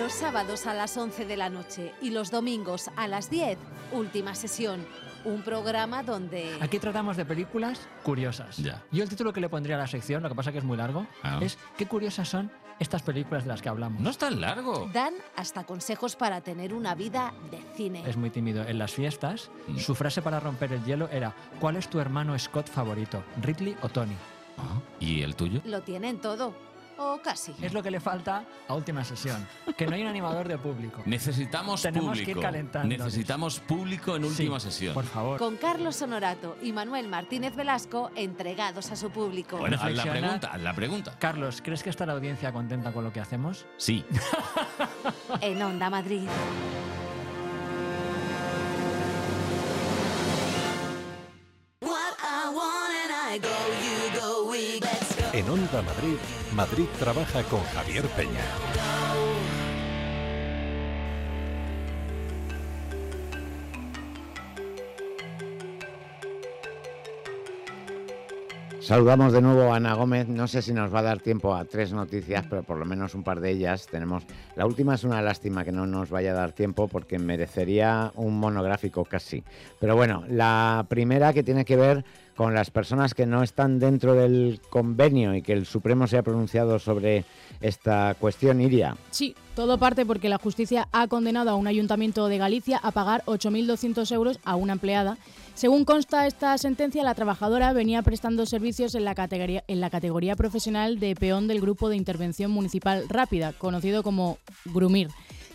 Los sábados a las 11 de la noche y los domingos a las 10, última sesión. Un programa donde... Aquí tratamos de películas curiosas. Yo el título que le pondría a la sección, lo que pasa que es muy largo, Ah. es ¿Qué curiosas son estas películas de las que hablamos? No es tan largo. Dan hasta consejos para tener una vida de cine. Es muy tímido. En las fiestas, Mm. su frase para romper el hielo era ¿Cuál es tu hermano Scott favorito? ¿Ridley o Tony? Ah, ¿Y el tuyo? Lo tienen todo. O casi. Es lo que le falta a última sesión. Que no hay un animador de público. Necesitamos Tenemos público. que ir calentando. Necesitamos público en Sí, última sesión. Por favor. Con Carlos Honorato y Manuel Martínez Velasco entregados a su público. Bueno, haz la Reflexiona. pregunta, haz la pregunta. Carlos, ¿crees que está la audiencia contenta con lo que hacemos? Sí. [LAUGHS] En Onda Madrid. En Onda Madrid, Madrid trabaja con Javier Peña. Saludamos de nuevo a Ana Gómez. No sé si nos va a dar tiempo a tres noticias, pero por lo menos un par de ellas tenemos. La última es una lástima que no nos vaya a dar tiempo porque merecería un monográfico casi. Pero bueno, la primera que tiene que ver con las personas que no están dentro del convenio y que el Supremo se ha pronunciado sobre esta cuestión, Iria. Sí, todo parte porque la justicia ha condenado a un ayuntamiento de Galicia a pagar 8.200 euros a una empleada. Según consta esta sentencia, la trabajadora venía prestando servicios en la categoría, en la categoría profesional de peón del Grupo de Intervención Municipal Rápida, conocido como Grumir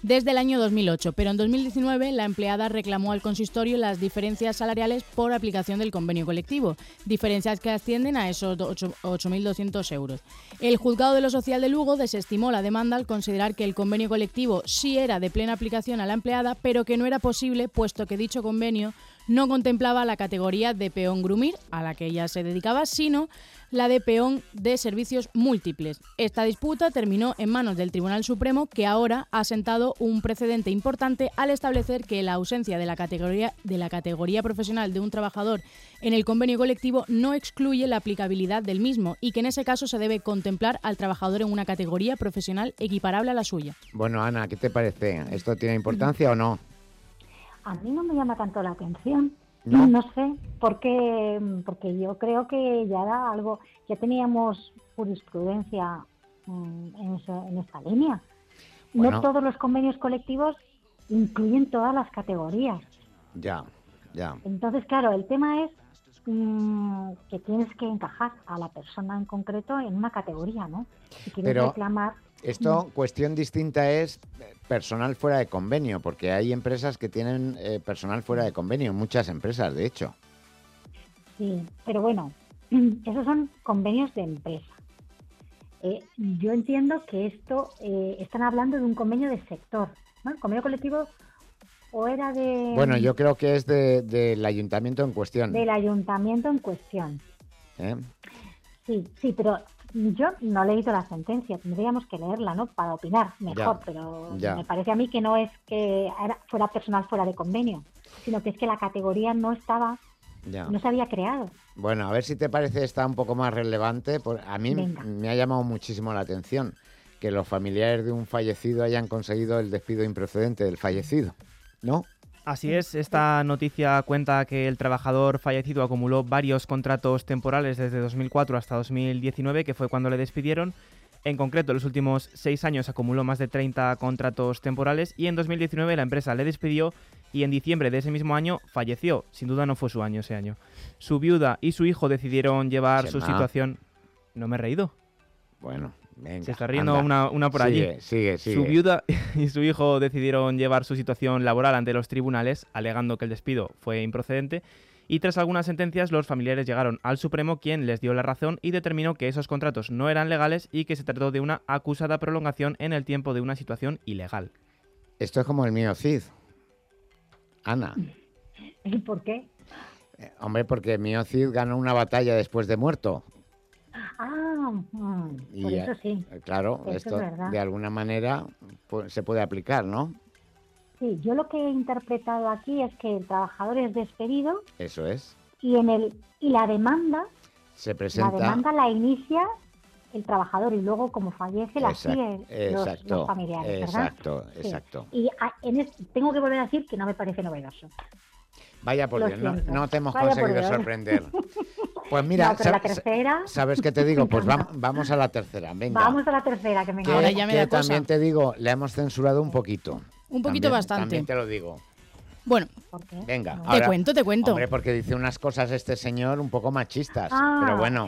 desde el año 2008, pero en 2019 la empleada reclamó al consistorio las diferencias salariales por aplicación del convenio colectivo, diferencias que ascienden a esos 8.200 euros. El juzgado de lo social de Lugo desestimó la demanda al considerar que el convenio colectivo sí era de plena aplicación a la empleada, pero que no era posible puesto que dicho convenio no contemplaba la categoría de peón grumir, a la que ella se dedicaba, sino la de peón de servicios múltiples. Esta disputa terminó en manos del Tribunal Supremo, que ahora ha sentado un precedente importante al establecer que la ausencia de la categoría, de la categoría profesional de un trabajador en el convenio colectivo no excluye la aplicabilidad del mismo y que en ese caso se debe contemplar al trabajador en una categoría profesional equiparable a la suya. Bueno, Ana, ¿qué te parece? ¿Esto tiene importancia o no? A mí no me llama tanto la atención. No, sé, porque, porque yo creo que ya era algo, ya teníamos jurisprudencia mm, en, en esta línea. No todos los convenios colectivos incluyen todas las categorías. Ya, ya. Entonces, claro, el tema es mm, que tienes que encajar a la persona en concreto en una categoría, ¿no? Si quieres reclamar esto, cuestión distinta es personal fuera de convenio, porque hay empresas que tienen eh, personal fuera de convenio, muchas empresas, de hecho. Sí, pero bueno, [CLEARS THROAT] esos son convenios de empresa. Eh, yo entiendo que esto, eh, están hablando de un convenio de sector, ¿no? El convenio colectivo o era de... Bueno, yo creo que es del ayuntamiento en cuestión. Del ayuntamiento en cuestión. Sí, sí, pero yo no he leído la sentencia, tendríamos que leerla, ¿no? Para opinar mejor, pero me parece a mí que no es que fuera personal fuera de convenio, sino que es que la categoría no estaba, no se había creado. Bueno, a ver si te parece esta un poco más relevante. A mí me ha llamado muchísimo la atención que los familiares de un fallecido hayan conseguido el despido improcedente del fallecido, ¿no? Así es, esta noticia cuenta que el trabajador fallecido acumuló varios contratos temporales desde 2004 hasta 2019, que fue cuando le despidieron. En concreto, en los últimos seis años acumuló más de 30 contratos temporales y en 2019 la empresa le despidió y en diciembre de ese mismo año falleció. Sin duda no fue su año ese año. Su viuda y su hijo decidieron llevar su situación... No me he reído. Bueno, se está riendo una, por allí. Sigue, sigue. Su viuda [LAUGHS] y su hijo decidieron llevar su situación laboral ante los tribunales, alegando que el despido fue improcedente. Y tras algunas sentencias, los familiares llegaron al Supremo, quien les dio la razón y determinó que esos contratos no eran legales y que se trató de una acusada prolongación en el tiempo de una situación ilegal. Esto es como el mío Cid. Ana. ¿Y por qué? Eh, hombre, porque mío Cid ganó una batalla después de muerto. Ah, mm, por eso sí. Eh, claro, esto de alguna manera pues, se puede aplicar, ¿no? Sí, yo lo que he interpretado aquí es que el trabajador es despedido. Eso es. Y en el y la demanda se presenta. La demanda la inicia el trabajador y luego como fallece la sigue los, familiares, ¿verdad? Exacto, exacto. Y en tengo que volver a decir que no me parece novedoso. Vaya por Dios, no, te hemos conseguido sorprender. [LAUGHS] Pues mira, sabes, qué te digo? [LAUGHS] Pues vamos a la tercera, venga. Vamos a la tercera, que me Ahora ya me también te digo, le hemos censurado un poquito. Un poquito bastante. También te lo digo. Bueno, venga. te cuento, te cuento. Hombre, porque dice unas cosas este señor un poco machistas. Ah, pero bueno,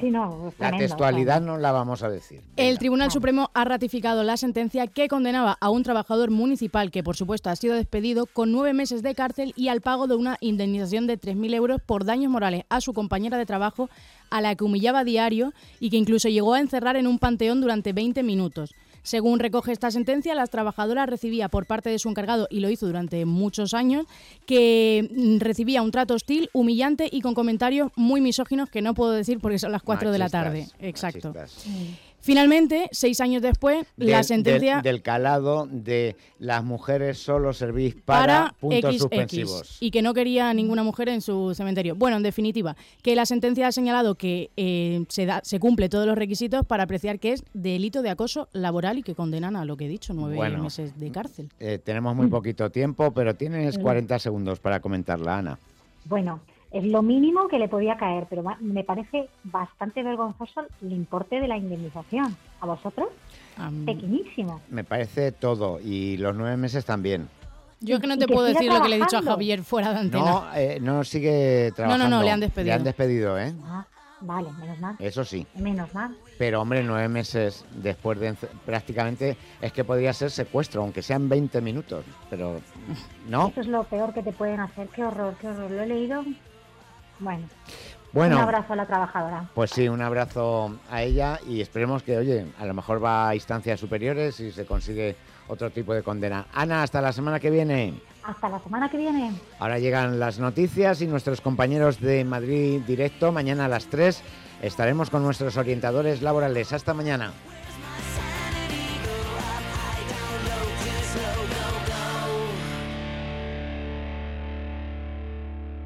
la textualidad no la vamos a decir. El Tribunal Supremo ha ratificado la sentencia que condenaba a un trabajador municipal que, por supuesto, ha sido despedido con nueve meses de cárcel y al pago de una indemnización de 3.000 euros por daños morales a su compañera de trabajo, a la que humillaba a diario y que incluso llegó a encerrar en un panteón durante 20 minutos. Según recoge esta sentencia, la trabajadora recibía por parte de su encargado, y lo hizo durante muchos años, que mm, recibía un trato hostil, humillante y con comentarios muy misóginos que no puedo decir porque son las 4 de la tarde. Exacto. Finalmente, seis años después, la sentencia del, del calado de las mujeres solo servís para, para puntos XX suspensivos. y que no quería ninguna mujer en su cementerio. Bueno, en definitiva, que la sentencia ha señalado que eh, se, da, se cumple todos los requisitos para apreciar que es delito de acoso laboral y que condenan a lo que he dicho, nueve Bueno. meses de cárcel. Eh, tenemos muy poquito tiempo, pero tienes Mm. 40 segundos para comentarla, Ana. Bueno, es lo mínimo que le podía caer, pero va- me parece bastante vergonzoso el importe de la indemnización. ¿A vosotros? Pequeñísimo. Me parece todo y los nueve meses también. Yo es que no te que puedo decir lo que le he dicho a trabajando. Javier fuera de antena. No, eh, no sigue no, trabajando. no, le han despedido. Le han despedido, ¿eh? Ah, vale, menos mal. Eso sí. Menos mal. Pero, hombre, nueve meses después de... Prácticamente es que podría ser secuestro, aunque sean 20 minutos. Pero, ¿no? Eso es lo peor que te pueden hacer. Qué horror, qué horror. Lo he leído. Bueno, Bueno, un abrazo a la trabajadora. pues sí, un abrazo a ella y esperemos que, oye, a lo mejor va a instancias superiores y se consigue otro tipo de condena. Ana, hasta la semana que viene. Hasta la semana que viene. Ahora llegan las noticias y nuestros compañeros de Madrid Directo. Mañana a las 3 estaremos con nuestros orientadores laborales. Hasta mañana.